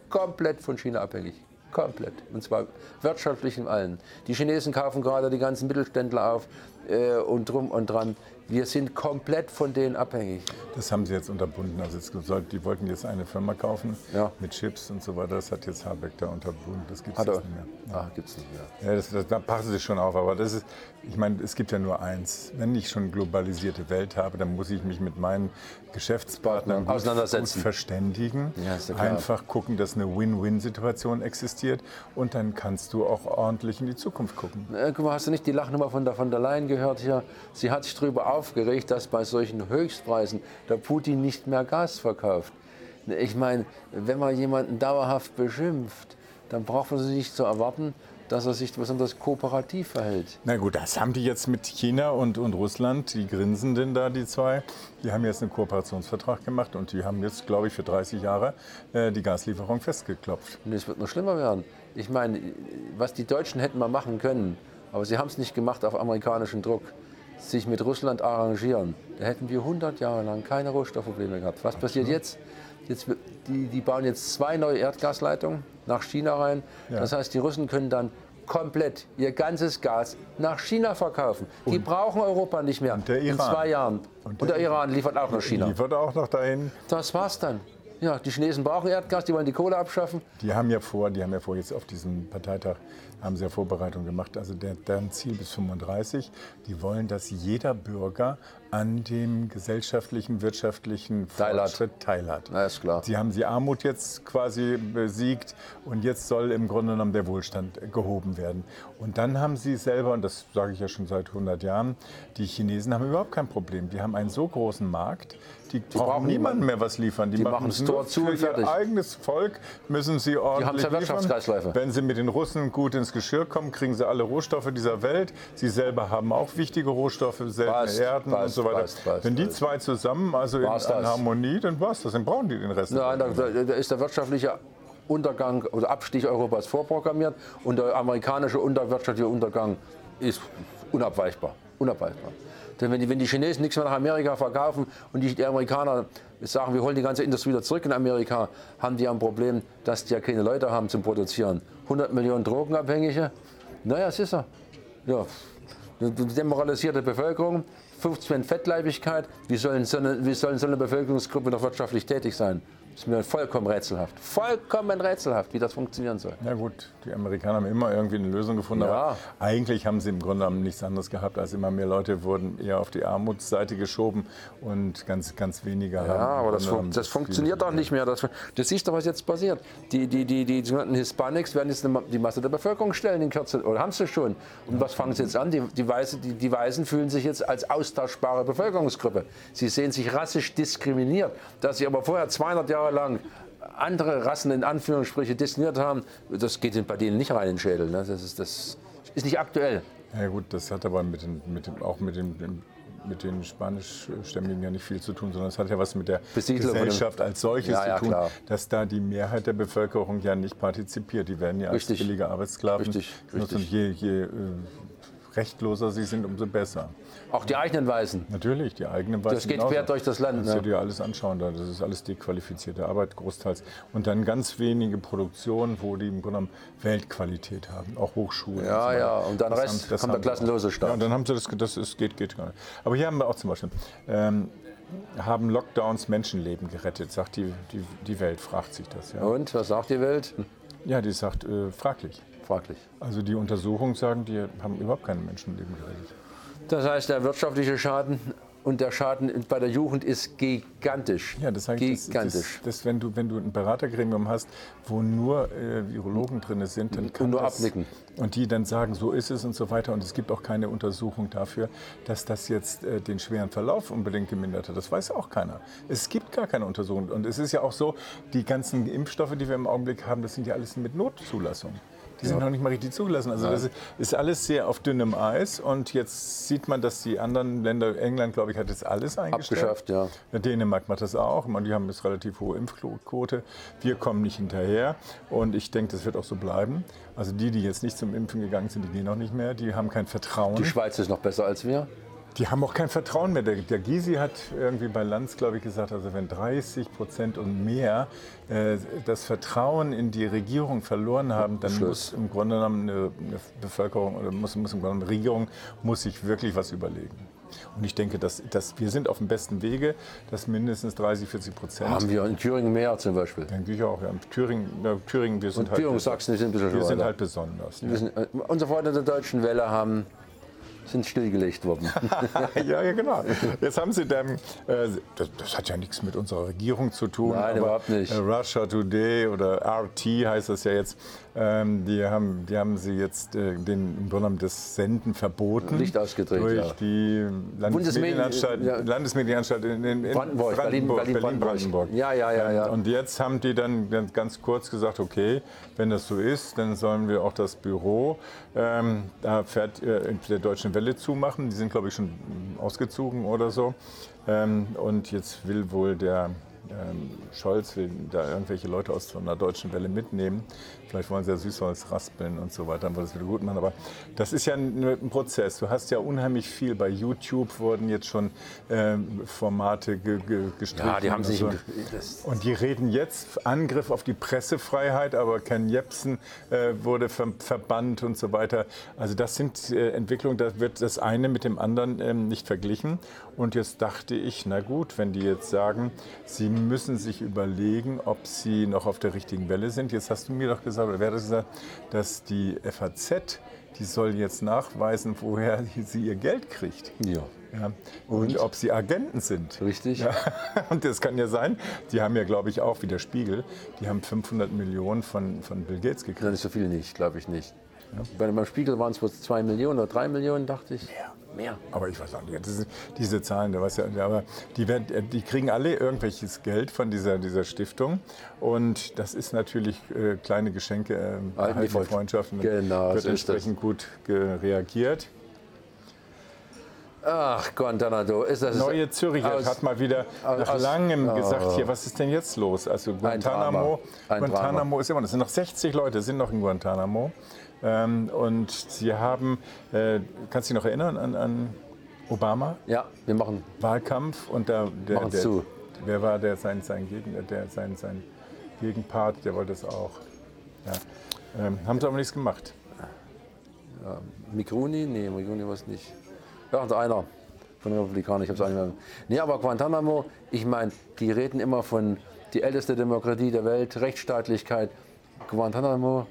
komplett von China abhängig. Komplett. Und zwar wirtschaftlich in allen. Die Chinesen kaufen gerade die ganzen Mittelständler auf äh, und drum und dran. Wir sind komplett von denen abhängig. Das haben sie jetzt unterbunden. Also es soll, die wollten jetzt eine Firma kaufen Ja. mit Chips und so weiter. Das hat jetzt Habeck da unterbunden. Das gibt es nicht mehr. Ah, gibt's nicht mehr. Ja, das, das, da passen sie schon auf, aber das ist, ich meine, es gibt ja nur eins. Wenn ich schon globalisierte Welt habe, dann muss ich mich mit meinen Geschäftspartnern gut, Auseinandersetzen. gut verständigen. Ja, ja. Einfach gucken, dass eine Win-Win-Situation existiert und dann kannst du auch ordentlich in die Zukunft gucken. Äh, guck mal, hast du nicht die Lachnummer von der von der Leyen gehört hier? Sie hat sich darüber aufgeregt, dass bei solchen Höchstpreisen der Putin nicht mehr Gas verkauft. Ich meine, wenn man jemanden dauerhaft beschimpft, dann braucht man sich nicht zu erwarten, dass er sich besonders kooperativ verhält. Na gut, das haben die jetzt mit China und, und Russland, die Grinsenden da, die zwei, die haben jetzt einen Kooperationsvertrag gemacht und die haben jetzt, glaube ich, für 30 Jahre äh, die Gaslieferung festgeklopft. Und es wird noch schlimmer werden. Ich meine, was die Deutschen hätten mal machen können, aber sie haben es nicht gemacht auf amerikanischen Druck, sich mit Russland arrangieren. Da hätten wir 100 Jahre lang keine Rohstoffprobleme gehabt. Was passiert jetzt? jetzt die, die bauen jetzt zwei neue Erdgasleitungen nach China rein. Ja. Das heißt, die Russen können dann komplett ihr ganzes Gas nach China verkaufen. Die brauchen Europa nicht mehr der in zwei Jahren. Und der, Iran liefert auch nach China. Liefert auch noch dahin. Das war's dann. Ja, die Chinesen brauchen Erdgas, die wollen die Kohle abschaffen. Die haben ja vor, die haben ja vor, jetzt auf diesem Parteitag haben sie ja Vorbereitungen gemacht. Also der, deren Ziel bis 35, die wollen, dass jeder Bürger an dem gesellschaftlichen, wirtschaftlichen Fortschritt teilhat. Na, ist klar. Sie haben die Armut jetzt quasi besiegt und jetzt soll im Grunde genommen der Wohlstand gehoben werden. Und dann haben sie selber, und das sage ich ja schon seit 100 Jahren, die Chinesen haben überhaupt kein Problem. Die haben einen so großen Markt, die, die brauchen, brauchen niemandem mehr was liefern. Die, die machen es Tor zu fertig. Ihr eigenes Volk müssen sie ordentlich die haben liefern. Wenn sie mit den Russen gut ins Geschirr kommen, kriegen sie alle Rohstoffe dieser Welt. Sie selber haben auch wichtige Rohstoffe, seltene passt, Erden passt, und so weiter. Passt, Wenn die zwei zusammen, also in, in Harmonie, dann war es das. Dann brauchen die den Rest. Nein, da, da ist der wirtschaftliche Untergang oder Abstich Europas vorprogrammiert und der amerikanische unterwirtschaftliche Untergang ist unabweichbar. unabweichbar. Denn wenn die, wenn die Chinesen nichts mehr nach Amerika verkaufen und die, die Amerikaner sagen, wir holen die ganze Industrie wieder zurück in Amerika, haben die ein Problem, dass die ja keine Leute haben zum Produzieren. 100 Millionen Drogenabhängige, naja, es ist er. Ja. Eine demoralisierte Bevölkerung, 15 Fettleibigkeit, wie sollen, so eine, so eine Bevölkerungsgruppe noch wirtschaftlich tätig sein? Das ist mir vollkommen rätselhaft. Vollkommen rätselhaft, wie das funktionieren soll. Ja gut, die Amerikaner haben immer irgendwie eine Lösung gefunden. Ja. Aber eigentlich haben sie im Grunde genommen nichts anderes gehabt, als immer mehr Leute wurden eher auf die Armutsseite geschoben und ganz, ganz weniger ja, aber das, fun das funktioniert doch nicht mehr. Das, das siehst du, was jetzt passiert. Die, die, die, die sogenannten Hispanics werden jetzt die Masse der Bevölkerung stellen in Kürze, oder haben sie schon. Und was fangen sie jetzt an? Die, die, Weiße, die, die Weißen fühlen sich jetzt als austauschbare Bevölkerungsgruppe. Sie sehen sich rassisch diskriminiert, dass sie aber vorher 200 Jahre Jahre lang andere Rassen in Anführungsstriche destiniert haben, das geht bei denen nicht rein in den Schädel. Ne? Das, ist, das ist nicht aktuell. Ja gut, das hat aber mit den, mit dem, auch mit den, mit den Spanischstämmigen ja nicht viel zu tun, sondern es hat ja was mit der Besiedlung Gesellschaft als solches ja, ja, zu tun, klar. dass da die Mehrheit der Bevölkerung ja nicht partizipiert. Die werden ja als richtig. billige Arbeitssklaven richtig, richtig. Und je, je äh, rechtloser sie sind, umso besser. Auch die eigenen Weißen? Natürlich, die eigenen Weißen. Das geht quer durch das Land. Das ne? dir alles anschauen. Das ist alles dequalifizierte Arbeit großteils. Und dann ganz wenige Produktionen, wo die im Grunde genommen Weltqualität haben, auch Hochschulen. Ja, und so ja, und dann das Rest haben, kommt der klassenlose Staat. Ja, und dann haben sie das, das ist, geht, geht gar nicht. Aber hier haben wir auch zum Beispiel, ähm, haben Lockdowns Menschenleben gerettet, sagt die, die, die Welt, fragt sich das. Ja. Und, was sagt die Welt? Ja, die sagt äh, fraglich. Fraglich. Also die Untersuchungen sagen, die haben überhaupt keine Menschenleben gerettet. Das heißt, der wirtschaftliche Schaden und der Schaden bei der Jugend ist gigantisch. Ja, das heißt, gigantisch. Das, das, wenn, du, wenn du ein Beratergremium hast, wo nur äh, Virologen drin sind, dann kann und nur das, abnicken. Und die dann sagen, so ist es und so weiter. Und es gibt auch keine Untersuchung dafür, dass das jetzt äh, den schweren Verlauf unbedingt gemindert hat. Das weiß auch keiner. Es gibt gar keine Untersuchung. Und es ist ja auch so, die ganzen Impfstoffe, die wir im Augenblick haben, das sind ja alles mit Notzulassung. Die sind noch nicht mal richtig zugelassen. Also das ist alles sehr auf dünnem Eis. Und jetzt sieht man, dass die anderen Länder, England, glaube ich, hat jetzt alles eingestellt. Abgeschafft, ja. Dänemark macht das auch. Die haben jetzt relativ hohe Impfquote. Wir kommen nicht hinterher. Und ich denke, das wird auch so bleiben. Also die, die jetzt nicht zum Impfen gegangen sind, die gehen auch nicht mehr. Die haben kein Vertrauen. Die Schweiz ist noch besser als wir. Die haben auch kein Vertrauen mehr. Der, der Gysi hat irgendwie bei Lanz, glaube ich, gesagt, also wenn 30 Prozent und mehr äh, das Vertrauen in die Regierung verloren haben, dann Schluss. muss im Grunde genommen eine, eine Bevölkerung oder muss, muss im Grunde eine Regierung muss sich wirklich was überlegen. Und ich denke, dass, dass wir sind auf dem besten Wege, dass mindestens 30, 40 Prozent. Haben wir in Thüringen mehr zum Beispiel? Denke ich auch. Ja. Thüringen, ja, Thüringen, wir sind Und halt. Thüringen, Sachsen sind ein bisschen Wir sind halt besonders. Ja. Sind, äh, unsere Freunde der Deutschen Welle haben sind stillgelegt worden. ja, ja, genau. Jetzt haben Sie dann, äh, das, das, hat ja nichts mit unserer Regierung zu tun. Nein, überhaupt nicht. Äh, Russia Today oder RT heißt das ja jetzt, ähm, die, haben, die haben Sie jetzt äh, den, im Grunde das Senden verboten. Nicht ausgedreht, Durch ja. die Landesmedienanstalt, ja. Landesmedienanstalt in, in, Brandenburg, Brandenburg, Berlin, Berlin, Brandenburg. Ja, ja, ja, ja. Und jetzt haben die dann ganz kurz gesagt, okay, wenn das so ist, dann sollen wir auch das Büro ähm, da fährt äh, der Deutschen Welle zumachen. Die sind, glaube ich, schon ausgezogen oder so. Ähm, und jetzt will wohl der Scholz will da irgendwelche Leute aus von der Deutschen Welle mitnehmen. Vielleicht wollen sie ja Süßholz raspeln und so weiter, dann wird es wieder gut machen. Aber das ist ja ein, ein, Prozess. Du hast ja unheimlich viel. Bei YouTube wurden jetzt schon ähm, Formate ge, ge, gestrichen. Ja, die haben sich. Und, so. und die reden jetzt Angriff auf die Pressefreiheit, aber Ken Jebsen äh, wurde ver, verbannt und so weiter. Also das sind äh, Entwicklungen, da wird das eine mit dem anderen ähm, nicht verglichen. Und jetzt dachte ich, na gut, wenn die jetzt sagen, sie müssen sich überlegen, ob sie noch auf der richtigen Welle sind. Jetzt hast du mir doch gesagt, oder wer hat das gesagt, dass die FAZ, die soll jetzt nachweisen, woher sie ihr Geld kriegt. Ja. Ja. Und, und, ob sie Agenten sind. Richtig. Ja. Und das kann ja sein. Die haben ja, glaube ich, auch wie der Spiegel, die haben 500 Millionen von, von Bill Gates gekriegt. Nein, so viel nicht, glaube ich nicht. Ja. Bei, beim Spiegel waren es wohl 2 Millionen oder 3 Millionen, dachte ich. Mehr. Mehr. Aber ich weiß auch nicht, ist, diese Zahlen, da weiß ja, aber die, werden, die kriegen alle irgendwelches Geld von dieser, dieser Stiftung. Und das ist natürlich äh, kleine Geschenke, äh, erhaltene Freundschaften. Genau, wird so entsprechend gut reagiert. Ach, Guantanamo. Ist das Neue Zürcher aus, hat mal wieder nach aus, langem oh. gesagt, hier, was ist denn jetzt los? Also Guantanamo, Ein Ein Guantanamo ist immer, das sind noch 60 Leute, sind noch in Guantanamo. Ähm, und sie haben, äh, kannst du dich noch erinnern an, an, Obama? Ja, wir machen Wahlkampf und da, der, der, zu. wer war der sein, sein, Gegen, der, sein, sein Gegenpart, der wollte es auch. Ja. Ähm, haben sie aber nichts gemacht. Ja, Mikroni? Nee, Mikroni war es nicht. Irgendeiner von den Republikanern, ich habe es auch nicht mehr. Nee, aber Guantanamo, ich meine, die reden immer von die älteste Demokratie der Welt, Rechtsstaatlichkeit. Guantanamo,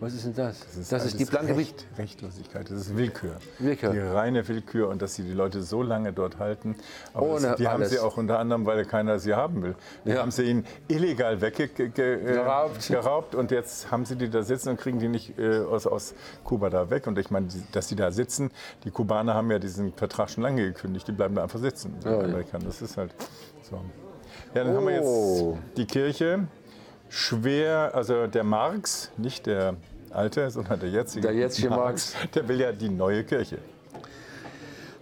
was ist denn das? Das ist, das ist die blanke Recht, Rechtlosigkeit, das ist Willkür. Willkür. Die reine Willkür und dass sie die Leute so lange dort halten. Aber Ohne das, die alles. haben sie auch unter anderem, weil keiner sie haben will. Die ja. haben sie ihnen illegal weggeraubt äh, geraubt und jetzt haben sie die da sitzen und kriegen die nicht äh, aus, aus Kuba da weg. Und ich meine, dass die da sitzen, die Kubaner haben ja diesen Vertrag schon lange gekündigt, die bleiben da einfach sitzen. Ja, ja. Das ist halt so. Ja, dann oh. haben wir jetzt oh. die Kirche schwer, also der Marx, nicht der alte, sondern der jetzige, der jetzige Marx, der will ja die neue Kirche.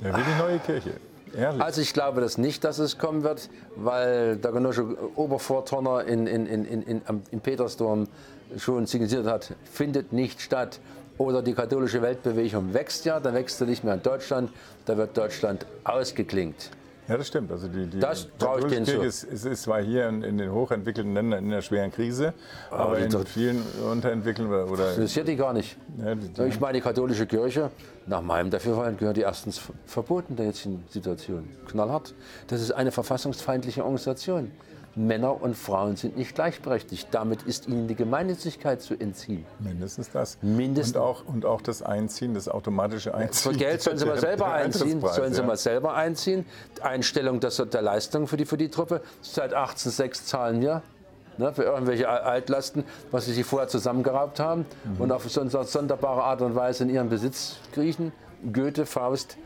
Der will die neue Kirche. Ehrlich? Also ich glaube das nicht, dass es kommen wird, weil der genossische Obervorturner in, in, in, in, in Petersdom schon signalisiert hat, findet nicht statt. Oder die katholische Weltbewegung wächst ja, dann wächst sie nicht mehr in Deutschland, da wird Deutschland ausgeklingt. Ja, das stimmt. Also die, die das traue ich denen zu. Ist, ist, ist zwar hier in, in, den hochentwickelten Ländern in einer schweren Krise, aber, aber in vielen unterentwickelten oder, oder interessiert die gar nicht. Ja, die, die ich meine, die katholische Kirche, nach meinem Dafürhalten, gehört die erstens verboten der jetzigen Situation. Knallhart. Das ist eine verfassungsfeindliche Organisation. Männer und Frauen sind nicht gleichberechtigt. Damit ist ihnen die Gemeinnützigkeit zu entziehen. Mindestens das. Mindestens. Und auch, und auch das Einziehen, das automatische Einziehen. Für Geld sollen sie mal selber einziehen. Sollen sie ja. mal selber einziehen. Einstellung der, der Leistung für die, für die Truppe. Seit 1806 zahlen wir ne, für irgendwelche Altlasten, was sie sich vorher zusammengeraubt haben mhm. und auf so eine sonderbare Art und Weise in ihren Besitz kriechen. Goethe, Faust,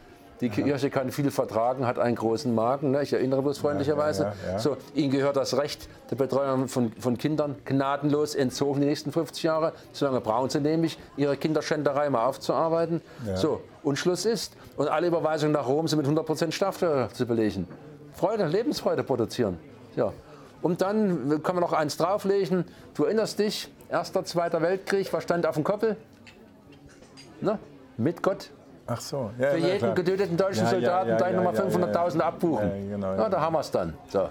die Kirche kann viel vertragen, hat einen großen Magen. Ne? Ich erinnere bloß freundlicherweise. So, ihnen gehört das Recht der Betreuung von, von Kindern gnadenlos entzogen die nächsten 50 Jahre. Solange brauchen sie nämlich, ihre Kinderschänderei mal aufzuarbeiten. So, und Schluss ist. Und alle Überweisungen nach Rom sind mit 100% Strafsteuer zu belegen. Freude, Lebensfreude produzieren. Ja. Und dann kann man noch eins drauflegen. Du erinnerst dich, Erster, Zweiter Weltkrieg, was stand auf dem Koppel? Ne? Mit Gott Ach so. Ja, Für jeden klar. getöteten deutschen ja, Soldaten ja, gleich nochmal 500.000 abbuchen. Genau, ja, da haben wir es dann. So.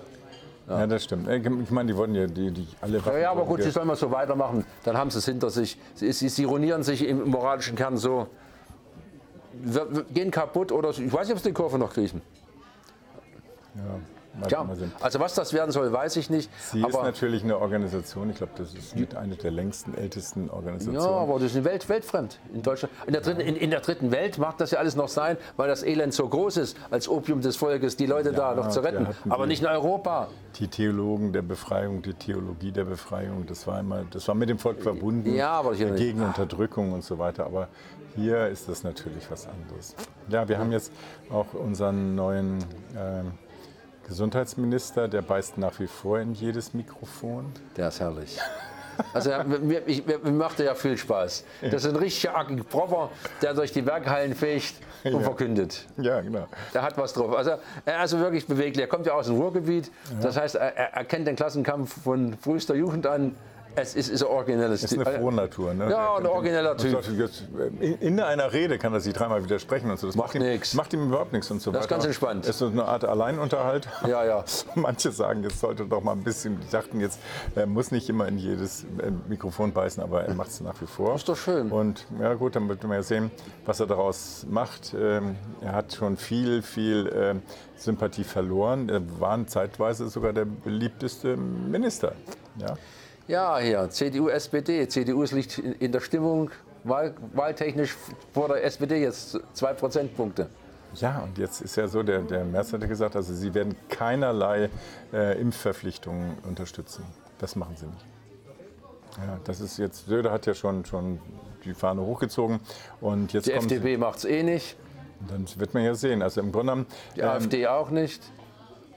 Ja. das stimmt. Ich meine, die wollen ja die, die alle Waffen Ja, aber gut, sie sollen mal so weitermachen. Dann haben sie es hinter sich. Sie, sie, sie ruinieren sich im moralischen Kern so. Wir, wir gehen kaputt oder ich weiß nicht, ob sie die Kurve noch kriechen. Ja. Ja, also was das werden soll, weiß ich nicht. Sie ist natürlich eine Organisation, ich glaube, das ist mit eine der längsten, ältesten Organisationen. Ja, aber das ist Welt, weltfremd in Deutschland. In der, dritten, in, in der, dritten, Welt mag das ja alles noch sein, weil das Elend so groß ist, als Opium des Volkes, die Leute ja, da noch zu retten. Aber nicht in Europa. Die Theologen der Befreiung, die Theologie der Befreiung, das war immer, das war mit dem Volk verbunden, ja, aber gegen Unterdrückung und so weiter. Aber hier ist das natürlich was anderes. Ja, wir haben jetzt auch unseren neuen äh, Gesundheitsminister, der beißt nach wie vor in jedes Mikrofon. Der ist herrlich. Also mir, ich, mir, macht er ja viel Spaß. Das ist ein richtiger Agitproper, der durch die Werkhallen fegt und ja. verkündet. Ja, genau. Der hat was drauf. Also er ist wirklich beweglich. Er kommt ja aus dem Ruhrgebiet. Ja. Das heißt, er, er kennt den Klassenkampf von frühester Jugend an Es ist, ist ein originelles ist eine Frohnatur. Ne? Ja, ein origineller Typ. In, in einer Rede kann er sich dreimal widersprechen und so. Das macht, macht nichts. Macht ihm überhaupt nichts und so Das ist ganz entspannt. Es ist so eine Art Alleinunterhalt. Ja, ja. Manche sagen, es sollte doch mal ein bisschen, die dachten jetzt, er muss nicht immer in jedes äh, Mikrofon beißen, aber er macht es nach wie vor. Das ist doch schön. Und ja gut, dann wird man ja sehen, was er daraus macht. Ähm, er hat schon viel, viel ähm, Sympathie verloren. Er war zeitweise sogar der beliebteste Minister. Ja. Ja, hier, CDU, SPD. CDU liegt in der Stimmung wahl, wahltechnisch vor der SPD jetzt zwei Prozentpunkte. Ja, und jetzt ist ja so, der, der Merz hat ja gesagt, also sie werden keinerlei äh, Impfverpflichtungen unterstützen. Das machen sie nicht. Ja, das ist jetzt, Söder hat ja schon, schon die Fahne hochgezogen. Und jetzt die FDP macht es eh nicht. Dann wird man ja sehen. Also im Grunde genommen. Die ähm, AfD auch nicht.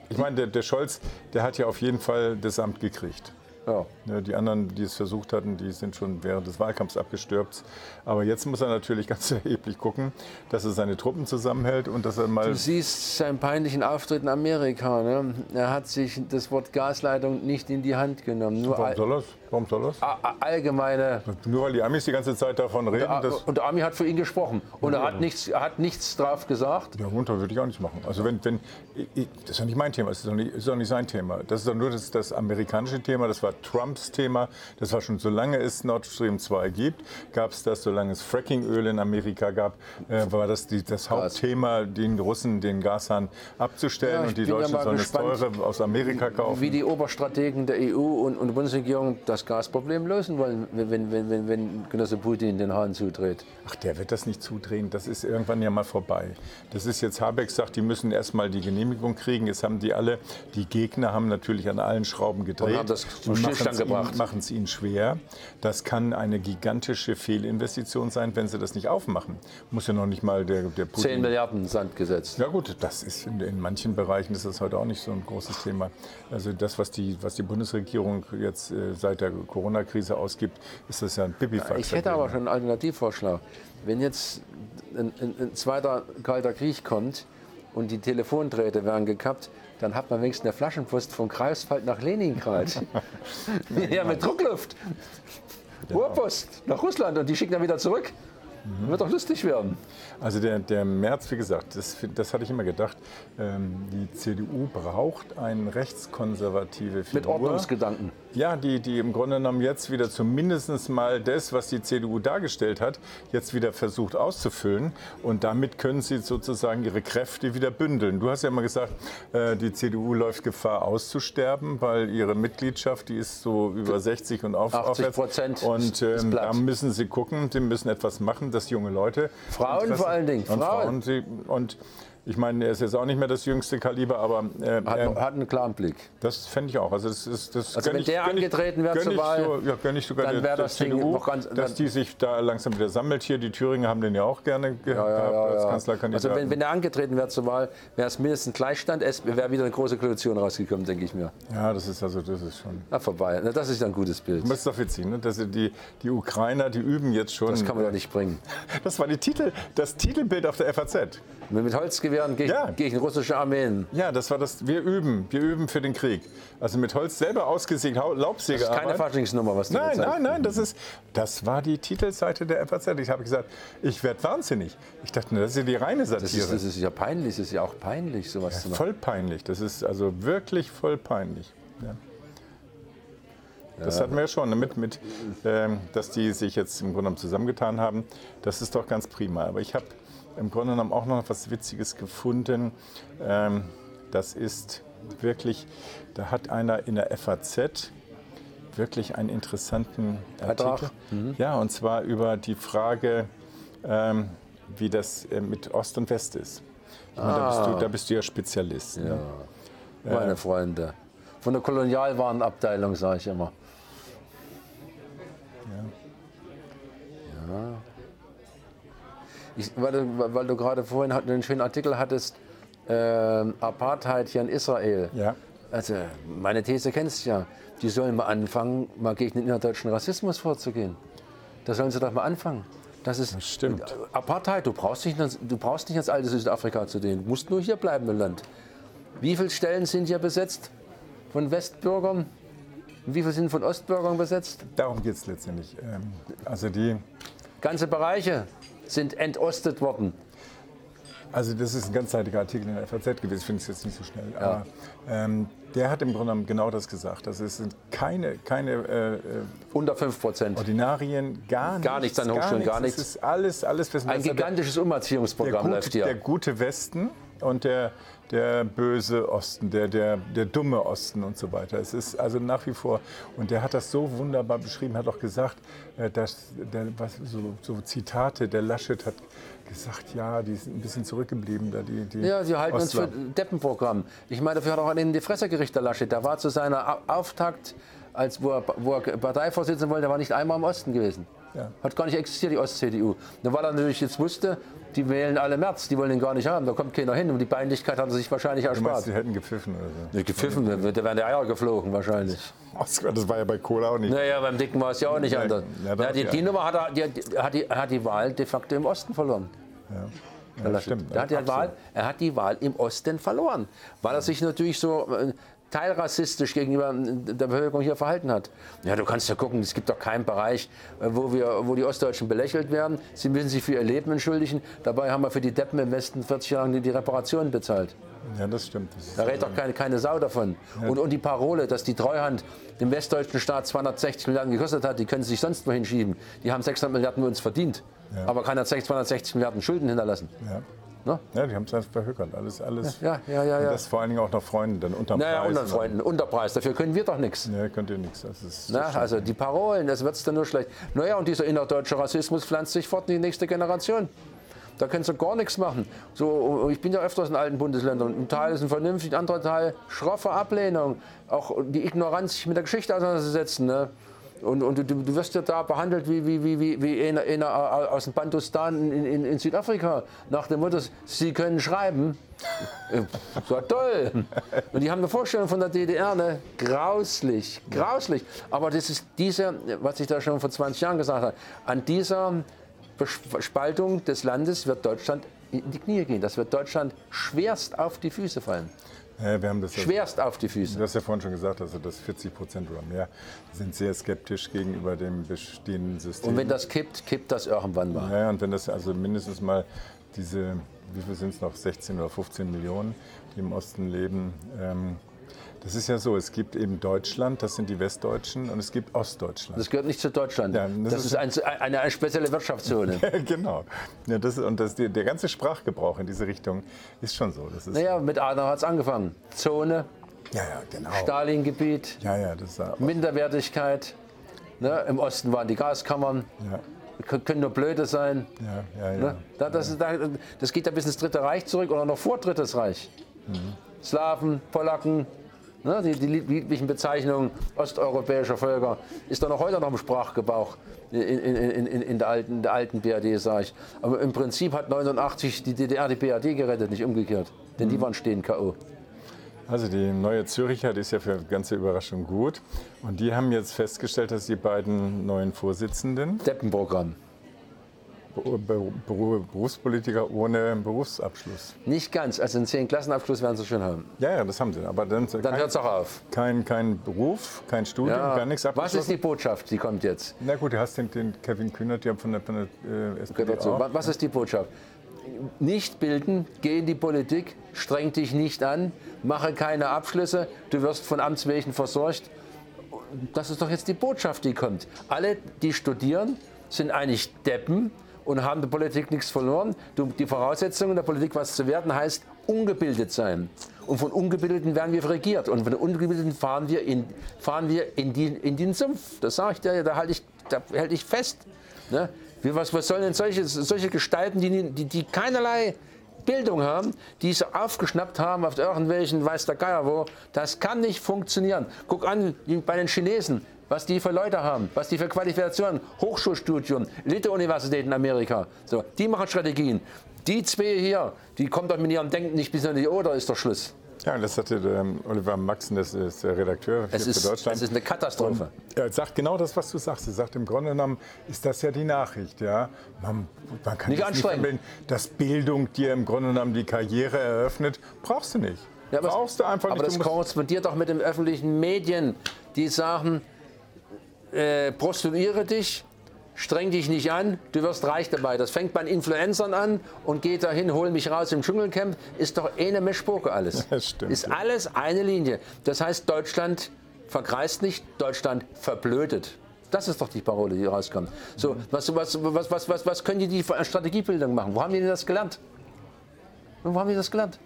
Ich meine, der, der Scholz, der hat ja auf jeden Fall das Amt gekriegt. Ja. die anderen, die es versucht hatten, die sind schon während des Wahlkampfs abgestürzt. Aber jetzt muss er natürlich ganz erheblich gucken, dass er seine Truppen zusammenhält und dass er mal. Du siehst seinen peinlichen Auftritt in Amerika. Ne? Er hat sich das Wort Gasleitung nicht in die Hand genommen. Nur Warum soll das? Warum soll das? Allgemeine. Nur weil die Amis die ganze Zeit davon reden. Und der, und der Ami hat für ihn gesprochen. Und ja. er hat nichts, hat nichts drauf gesagt. Ja, runter würde ich auch nichts machen. Also wenn, wenn, ich, das ist ja nicht mein Thema, das ist doch nicht, ist doch nicht sein Thema. Das ist doch nur das, das amerikanische Thema, das war Trumps Thema. Das war schon, solange es Nord Stream 2 gibt, gab es das, solange es Frackingöl in Amerika gab, äh, war das die, das Hauptthema, den Russen den Gashahn abzustellen ja, und die Deutschen sollen es teure aus Amerika kaufen. Wie die Oberstrategen der EU und, und Bundesregierung das Gasproblem lösen wollen, wenn, wenn, wenn, wenn Genosse Putin den Hahn zudreht. Ach, der wird das nicht zudrehen. Das ist irgendwann ja mal vorbei. Das ist jetzt, Habeck sagt, die müssen erst mal die Genehmigung kriegen. Jetzt haben die alle, die Gegner haben natürlich an allen Schrauben gedreht. Und haben das zum Stillstand gebracht. Machen es ihnen schwer. Das kann eine gigantische Fehlinvestition sein, wenn sie das nicht aufmachen. Muss ja noch nicht mal der, der Putin... 10 Milliarden Sand gesetzt. Ja gut, das ist in, in, manchen Bereichen ist das heute auch nicht so ein großes Thema. Also das, was die, was die Bundesregierung jetzt äh, seit der Corona-Krise ausgibt, ist das ja ein Pipifax. Ich hätte aber schon einen Alternativvorschlag. Wenn jetzt ein, ein, ein zweiter kalter Krieg kommt und die Telefondrähte werden gekappt, dann hat man wenigstens eine Flaschenpost von Greifswald nach Leningrad. ja, mit Druckluft. Ruhrpost nach Russland und die schicken dann wieder zurück. Mhm. Wird doch lustig werden. Also der, der März, wie gesagt, das, das hatte ich immer gedacht, ähm, die CDU braucht eine rechtskonservative Figur. Mit Ordnungsgedanken. Ja, die, die im Grunde genommen jetzt wieder zumindest mal das, was die CDU dargestellt hat, jetzt wieder versucht auszufüllen. Und damit können sie sozusagen ihre Kräfte wieder bündeln. Du hast ja immer gesagt, äh, die CDU läuft Gefahr auszusterben, weil ihre Mitgliedschaft, die ist so über 60 und auf, 80 Prozent. Und ähm, da müssen sie gucken, sie müssen etwas machen, dass junge Leute. Frauen vor allen Dingen. Und Frauen. Frauen und ich meine, er ist jetzt auch nicht mehr das jüngste Kaliber, aber äh, hat, äh, hat, einen klaren Blick. Das fände ich auch. Also, das ist, das also wenn ich, der angetreten wäre zur Wahl, so, ja, gönne ich sogar dann wäre das CDU, noch ganz, dass die sich da langsam wieder sammelt. Hier, die Thüringer haben den ja auch gerne gehabt ja, ja, als Kanzlerkandidat. Also wenn, wenn der angetreten wäre zur Wahl, wäre es mindestens Gleichstand. Es wäre wieder eine große Koalition rausgekommen, denke ich mir. Ja, das ist also das ist schon. Na, vorbei. Na, das ist ein gutes Bild. Du musst dafür ziehen, ne? dass die, die Ukrainer, die üben jetzt schon. Das kann man doch nicht bringen. Das war die Titel, das Titelbild auf der FAZ. Mit Holzgewehren gegen, ja. gegen russische Armeen. Ja, das war das. Wir üben, wir üben für den Krieg. Also mit Holz selber ausgesägt, Laubsäge. Das ist keine Faschingsnummer, was du Nein, nein, nein, das ist, das war die Titelseite der FAZ. Ich habe gesagt, ich werde wahnsinnig. Ich dachte, das ist ja die reine Satire. Das ist, das ist ja peinlich, das ist ja auch peinlich, sowas ja, zu machen. Voll peinlich. Das ist also wirklich voll peinlich. Ja. Das hatten wir ja schon, mit, mit, ähm, dass die sich jetzt im Grunde genommen zusammengetan haben. Das ist doch ganz prima. Aber ich habe im Grunde genommen auch noch etwas Witziges gefunden. Ähm, das ist wirklich, da hat einer in der FAZ wirklich einen interessanten Artikel. Mhm. Ja, und zwar über die Frage, ähm, wie das äh, mit Ost und West ist. Meine, ah. da, bist du, da, bist du, ja Spezialist. Ne? Ja, meine äh, Freunde. Von der Kolonialwarenabteilung, sage ich immer. Ja. ja. Ich, weil, du, weil du gerade vorhin einen schönen Artikel hattest, äh, Apartheid hier in Israel. Ja. Also meine These kennst du ja. Die sollen mal anfangen, mal gegen den innerdeutschen Rassismus vorzugehen. Da sollen sie doch mal anfangen. Das ist das stimmt. Apartheid. Du brauchst nicht, du brauchst nicht ins alte Südafrika zu gehen. Du musst nur hier bleiben im Land. Wie viele Stellen sind hier besetzt von Westbürgern? Wie viel sind von Ostbürgern besetzt? Darum geht es letztendlich. Ähm, also die Ganze Bereiche sind entostet worden. Also das ist ein ganzseitiger Artikel in der FAZ gewesen, ich finde es jetzt nicht so schnell. Aber ähm, der hat im Grunde genommen genau das gesagt. Also es sind keine, keine äh, Unter 5 Prozent. Ordinarien, gar nichts. Gar nichts an Hochschulen, gar nichts. Es ist alles, alles was Ein gigantisches Umerziehungsprogramm läuft hier. der gute Westen und der, der böse Osten, der, der, der dumme Osten und so weiter. Es ist also nach wie vor, und der hat das so wunderbar beschrieben, hat auch gesagt, äh, dass der, was, so, so Zitate, der Laschet hat gesagt, ja, die sind ein bisschen zurückgeblieben. Da die, die Ja, sie halten Ostler. uns für Deppenprogramm. Ich meine, dafür hat auch einen in die Fresse gerichtet, der Laschet. Der war zu seiner Au- Auftakt, als wo er, wo er Parteivorsitzender wollte, der war nicht einmal im Osten gewesen. Ja. Hat gar nicht existiert, die Ost-CDU. Weil er natürlich jetzt wusste, die wählen alle März, die wollen ihn gar nicht haben, da kommt keiner hin. Und die Peinlichkeit hat er sich wahrscheinlich Du meinst, erspart. die hätten gepfiffen oder so? Gepfiffen, da wären die Eier geflogen wahrscheinlich. Das war ja bei Kohl auch nicht. Naja, beim Dicken war es ja auch nicht Ja, anders. ja, Ja, die, ja. die Nummer hat er, die, hat, die, hat die Wahl de facto im Osten verloren. Ja, Laschet. stimmt. Der hat. Wahl, er hat die Wahl im Osten verloren, weil er sich natürlich so äh, teilrassistisch gegenüber äh, der Bevölkerung hier verhalten hat. Ja, du kannst ja gucken, es gibt doch keinen Bereich, äh, wo, wir, wo die Ostdeutschen belächelt werden. Sie müssen sich für ihr Leben entschuldigen. Dabei haben wir für die Deppen im Westen 40 Jahre lang die Reparationen bezahlt. Ja, das stimmt. Das Da redet doch keine, keine Sau davon. Und, und die Parole, dass die Treuhand dem westdeutschen Staat 260 Milliarden gekostet hat, die können sie sich sonst wohin schieben. Die haben 600 Milliarden uns verdient. Aber keiner hat 260 Milliarden Schulden hinterlassen. ja. Ne? Ja, die haben es einfach verhökert. Alles, alles. Ja, ja, ja, ja. das vor allen Dingen auch noch Freunden dann unterm Naja, Preis. unseren Freunden, Unterpreis, dafür können wir doch nichts. Ne, könnt ihr nichts. Das ist Na, also die Parolen, das wird es dann nur schlecht. Naja, und dieser innerdeutsche Rassismus pflanzt sich fort in die nächste Generation. Da können sie gar nichts machen. So, ich bin ja öfters in alten Bundesländern. Ein Teil ist ein vernünftig, ein anderer Teil schroffe Ablehnung. Auch die Ignoranz, sich mit der Geschichte auseinanderzusetzen. Ne? Und, und du, du wirst ja da behandelt wie, wie, wie, wie, einer, einer aus dem Bantustan in, in, in Südafrika. Nach dem Motto, sie können schreiben. Äh, Das war toll. Und die haben eine Vorstellung von der DDR, ne? grauslich, grauslich. Aber das ist diese, was ich da schon vor 20 Jahren gesagt habe, an dieser Spaltung des Landes wird Deutschland in die Knie gehen. Das wird Deutschland schwerst auf die Füße fallen. Ja, wir haben das ja, Schwerst auf die Füße. du hast ja vorhin schon gesagt, also dass 40 Prozent oder mehr sind sehr skeptisch gegenüber dem bestehenden System. Und wenn das kippt, kippt das irgendwann mal. ja, und wenn das also mindestens mal diese, wie viel sind es noch, 16 oder 15 Millionen, die im Osten leben, ähm, das ist ja so, es gibt eben Deutschland, das sind die Westdeutschen, und es gibt Ostdeutschland. Das gehört nicht zu Deutschland. Ja, das, das ist, ein, eine, eine spezielle Wirtschaftszone. genau. Ja, das, und das, der, der ganze Sprachgebrauch in diese Richtung ist schon so. Ist, naja, mit Adenauer hat es angefangen. Zone, ja, ja, genau. Stalingebiet, Ja, ja, das ist Minderwertigkeit. Ne? Im Osten waren die Gaskammern. ja, Können nur Blöde sein. ja, ja, ja. Ne? Da, das, ist- da, das geht ja bis ins Dritte Reich zurück oder noch vor Drittes Reich. Slawen, Polacken, ne? die, die lieblichen Bezeichnungen osteuropäischer Völker, ist doch noch heute noch im Sprachgebrauch in, in, in, in, der alten, der alten BRD, sage ich. Aber im Prinzip hat 89 die DDR die BRD gerettet, nicht umgekehrt. Denn die waren stehen K.O. Also die neue Züricher, die ist ja für ganze Überraschung gut. Und die haben jetzt festgestellt, dass die beiden neuen Vorsitzenden, Deppenprogramm. Be- Be- Beru- Berufspolitiker ohne Berufsabschluss. Nicht ganz, also einen 10 Klassenabschluss werden sie schon haben. Ja, ja, das haben sie. Aber dann, Dann hört es auch auf. kein, kein Beruf, kein Studium, Ja. gar nichts Was ist die Botschaft, die kommt jetzt? Na gut, du hast den, den Kevin Kühnert, der von der, von der äh, SPD dazu. auch. Wa- Was ist die Botschaft? Nicht bilden, geh in die Politik, streng dich nicht an, mache keine Abschlüsse, du wirst von Amts wegen versorgt. Das ist doch jetzt die Botschaft, die kommt. Alle, die studieren, sind eigentlich Deppen und haben der Politik nichts verloren. Die Voraussetzung der Politik, was zu werden, heißt ungebildet sein. Und von Ungebildeten werden wir regiert. Und von den Ungebildeten fahren wir in, fahren wir in, die, in den Sumpf. Das sage ich dir, da halte ich, da halte ich fest. Ne? Was, was sollen denn solche, solche Gestalten, die, die, die keinerlei Bildung haben, die es aufgeschnappt haben auf irgendwelchen, weiß der Geier wo, das kann nicht funktionieren. Guck an, bei den Chinesen, was die für Leute haben, was die für Qualifikationen, Hochschulstudium, Elite-Universitäten in Amerika, so, die machen Strategien. Die zwei hier, die kommen doch mit ihrem Denken nicht bis in die Oder, ist doch Schluss. Ja, das hatte der ähm, Oliver Maxen, das ist der Redakteur für ist, Deutschland. es ist eine Katastrophe. Er sagt genau das, was du sagst. Er sagt, im Grunde genommen ist das ja die Nachricht. Ja? Man, man kann Nicht anstrengen. vermitteln, dass Bildung dir im Grunde genommen die Karriere eröffnet. Brauchst du nicht. Ja, aber brauchst du einfach aber nicht. Aber das korrespondiert auch mit den öffentlichen Medien, die sagen, äh, prostituiere dich, streng dich nicht an, du wirst reich dabei. Das fängt bei den Influencern an und geht dahin, hol mich raus im Dschungelcamp. Ist doch eine Mischpoke alles. Das stimmt. Ist alles eine Linie. Das heißt, Deutschland verkreist nicht, Deutschland verblödet. Das ist doch die Parole, die rauskommt. So, was, was, was, was, was, was können die, die Strategiebildung machen? Wo haben die denn das gelernt? Wo haben die das gelernt?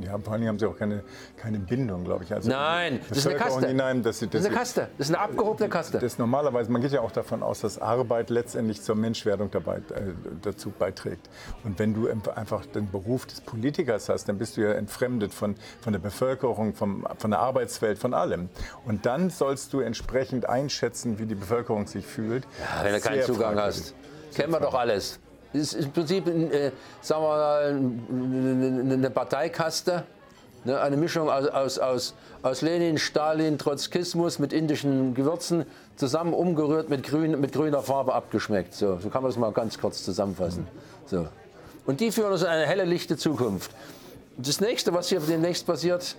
Ja, vor allem haben sie auch keine, keine Bindung, glaube ich. Also Nein, das ist eine Kaste. Hinein, dass sie, dass das ist eine Kaste. Das ist eine abgehobene Kaste. Das normalerweise, man geht ja auch davon aus, dass Arbeit letztendlich zur Menschwerdung dabei, äh, dazu beiträgt. Und wenn du einfach den Beruf des Politikers hast, dann bist du ja entfremdet von, von der Bevölkerung, vom, von der Arbeitswelt, von allem. Und dann sollst du entsprechend einschätzen, wie die Bevölkerung sich fühlt. Ja, wenn du keinen Zugang hast. Kennen wir doch alles. Ist im Prinzip, äh, sagen wir mal, eine Parteikaste, ne? eine Mischung aus, aus, aus, Lenin, Stalin, Trotzkismus mit indischen Gewürzen, zusammen umgerührt mit, grün, mit grüner Farbe abgeschmeckt. So, so kann man das mal ganz kurz zusammenfassen. So. Und die führen uns in eine helle, lichte Zukunft. Das nächste, was hier demnächst passiert,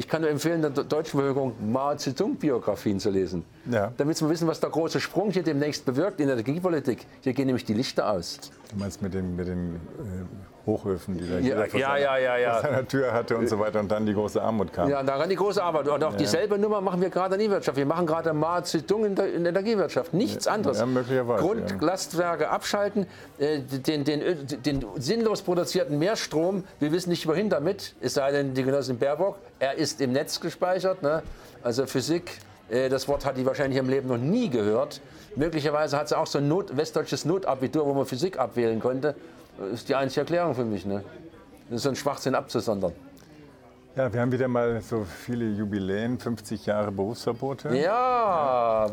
ich kann nur empfehlen, der deutschen Bevölkerung Mao Zedong-Biografien zu lesen. Ja. Damit wir wissen, was der große Sprung hier demnächst bewirkt in der Energiepolitik. Hier gehen nämlich die Lichter aus. Du meinst mit den, mit den äh, Hochöfen, die da ja, ja, ja, ja, vor seiner Tür hatte und so weiter und dann die große Armut kam. Ja, daran die große Armut. Und auch dieselbe Nummer machen wir gerade in der Wirtschaft. Wir machen gerade Mao Zedong in der, in der Energiewirtschaft. Nichts anderes. Ja, möglicherweise. Grundlastwerke abschalten, äh, den, den, den, sinnlos produzierten Mehrstrom, wir wissen nicht wohin damit, es sei denn die Genossin Baerbock, er ist im Netz gespeichert. Ne? Also Physik, äh, das Wort hat die wahrscheinlich im Leben noch nie gehört. Möglicherweise hat sie auch so ein Not, westdeutsches Notabitur, wo man Physik abwählen konnte. Das ist die einzige Erklärung für mich. Ne? Das ist so ein Schwachsinn abzusondern. Ja, wir haben wieder mal so viele Jubiläen, 50 Jahre Berufsverbote. Ja,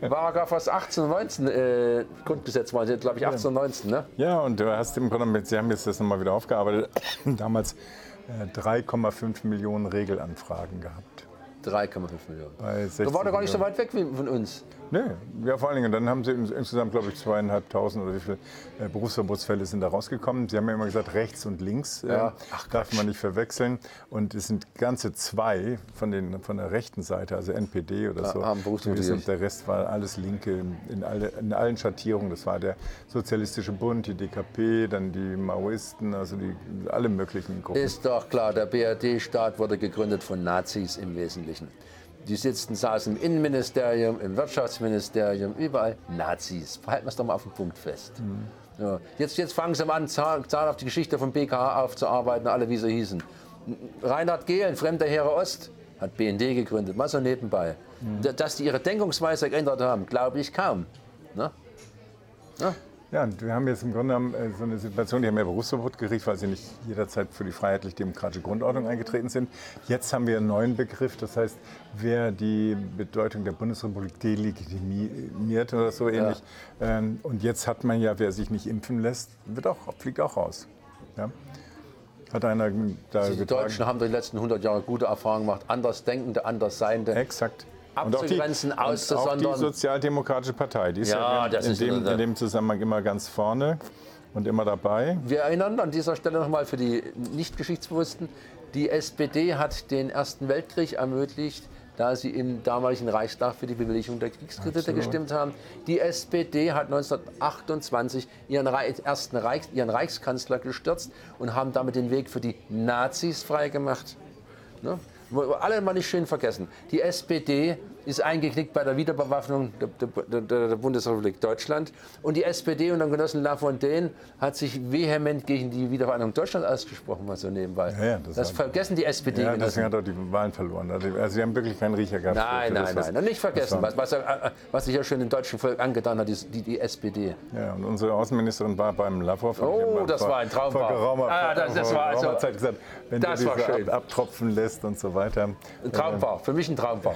Paragraph was 18 und 19, äh, Grundgesetz war glaube ich 18 und 19, ne? Ja, und du hast im Grunde, Sie haben jetzt das nochmal wieder aufgearbeitet, damals äh, 3,5 Millionen Regelanfragen gehabt. 3,5 Millionen. Da war doch gar nicht so weit weg von uns. Nee, ja, vor allen Dingen, dann haben sie insgesamt, glaube ich, zweieinhalbtausend oder wie viele äh, Berufsverbotsfälle sind da rausgekommen. Sie haben ja immer gesagt, rechts und links äh, ja. Ach, darf man nicht verwechseln. Und es sind ganze zwei von, den, von der rechten Seite, also NPD oder so. Haben und der Rest war alles Linke in, alle, in allen Schattierungen. Das war der Sozialistische Bund, die DKP, dann die Maoisten, also die, alle möglichen Gruppen. Ist doch klar, der BRD-Staat wurde gegründet von Nazis im Wesentlichen. Die sitzen, saßen im Innenministerium, im Wirtschaftsministerium, überall Nazis. Halten wir es doch mal auf den Punkt fest. Mhm. Ja. Jetzt, jetzt fangen sie an, Zahn auf die Geschichte vom BKH aufzuarbeiten, alle wie sie hießen. Reinhard Gehlen, fremder Heere Ost, hat BND gegründet, mal so nebenbei. Mhm. Dass die ihre Denkungsweise geändert haben, glaube ich kaum. Ne? Ne? Ja, und wir haben jetzt im Grunde genommen äh, so eine Situation, die haben ja Berufsverbot gekriegt, weil sie nicht jederzeit für die freiheitlich-demokratische Grundordnung eingetreten sind. Jetzt haben wir einen neuen Begriff, das heißt, wer die Bedeutung der Bundesrepublik delegitimiert oder so ähnlich. Ja. Ähm, und jetzt hat man ja, wer sich nicht impfen lässt, wird auch, fliegt auch raus. Ja? Hat einer da Die Deutschen haben die letzten 100 Jahre gute Erfahrungen gemacht, Andersdenkende, Andersseiende. Exakt abzugrenzen, und auch die, auszusondern. auch die Sozialdemokratische Partei, die ist ja, ja in, in, dem, in, dem, Zusammenhang immer ganz vorne und immer dabei. Wir erinnern an dieser Stelle nochmal für die Nicht-Geschichtsbewussten, die SPD hat den Ersten Weltkrieg ermöglicht, da sie im damaligen Reichstag für die Bewilligung der Kriegskredite Absolut. gestimmt haben. Die SPD hat 1928 ihren, ersten Reichs, ihren Reichskanzler gestürzt und haben damit den Weg für die Nazis freigemacht. Ne? Alle mal nicht schön vergessen. Die SPD ist eingeknickt bei der Wiederbewaffnung der, der, der, Bundesrepublik Deutschland. Und die SPD und der Genossen Lafontaine hat sich vehement gegen die Wiedervereinigung Deutschlands ausgesprochen, mal so nebenbei. Ja, ja, das, das vergessen die SPD. Ja, deswegen hat er die Wahlen verloren. Also, also sie haben wirklich keinen Riecher gehabt. Nein, nein, das, nein. Und nicht vergessen, was, was, was, sich ja schon dem deutschen Volk angetan hat, die, die SPD. Ja, und unsere Außenministerin war beim Lavrov. Oh, das war ein Traum. Vor geraumer, ah, das, das war also, Zeit gesagt, wenn das der diese abtropfen lässt und so weiter. Ein Traumbar, für mich ein Traumbar.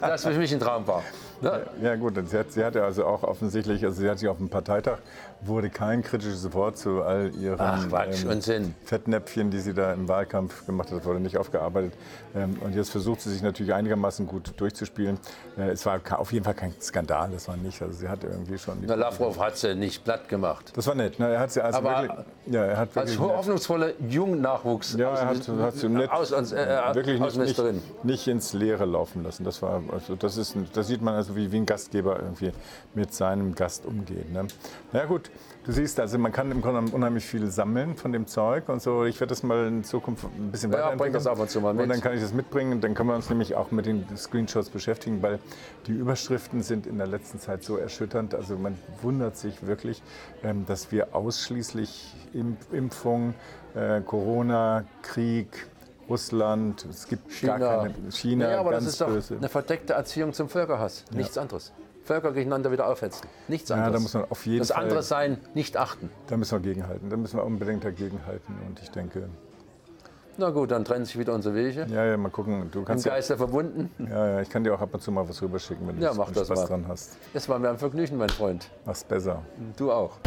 Das ist für mich ein Traumbar. Ne? Ja gut, sie hat, sie hatte also auch offensichtlich, also sie hat sich auf dem Parteitag, wurde kein kritisches Wort zu all ihren Ach, Quatsch, Unsinn. Fettnäpfchen, die sie da im Wahlkampf gemacht hat, wurde nicht aufgearbeitet. Ähm, und jetzt versucht sie sich natürlich einigermaßen gut durchzuspielen. Äh, es war auf jeden Fall kein Skandal, das war nicht. Also sie hat irgendwie schon... Na, Lavrov hat sie nicht platt gemacht. Das war nett. Ne? Er hat sie also Aber wirklich... Ja, er hat Als wirklich nett- hoffnungsvoller Jungnachwuchs Ja, er hat, hat sie nett, aus, aus, äh, wirklich nicht, nicht, Außenministerin. nicht ins Leere laufen lassen. Das, war, also das, ist, das sieht man also, wie, wie ein Gastgeber irgendwie mit seinem Gast umgeht. Ne? Na gut, du siehst, also man kann im Grunde unheimlich viel sammeln von dem Zeug und so. Ich werde das mal in Zukunft ein bisschen Ja, weiterentwickeln. bring das ab und zu mal mit. Und dann kann ich das mitbringen. Dann können wir uns nämlich auch mit den Screenshots beschäftigen, weil die Überschriften sind in der letzten Zeit so erschütternd. Also man wundert sich wirklich, ähm, dass wir ausschließlich Imp Impfung, äh, Corona, Krieg, Russland, es gibt China. gar keine China, ja, aber das ist doch böse. eine verdeckte Erziehung zum Völkerhass. Nichts anderes. Völker gegeneinander wieder aufhetzen. Nichts Ja, anderes. da muss man auf jeden das Fall- andere sein nicht achten. Da müssen wir gegenhalten. Da müssen wir unbedingt dagegenhalten. Und ich denke, Na gut, dann trennen sich wieder unsere Wege. ja, ja, mal gucken. Du Im kannst ja, verbunden. ja, ja, ich kann dir auch ab und zu mal was rüberschicken, wenn Ja, du mach das Spaß mal. dran hast. Es war mir ein Vergnügen, mein Freund. Mach's besser. Du auch.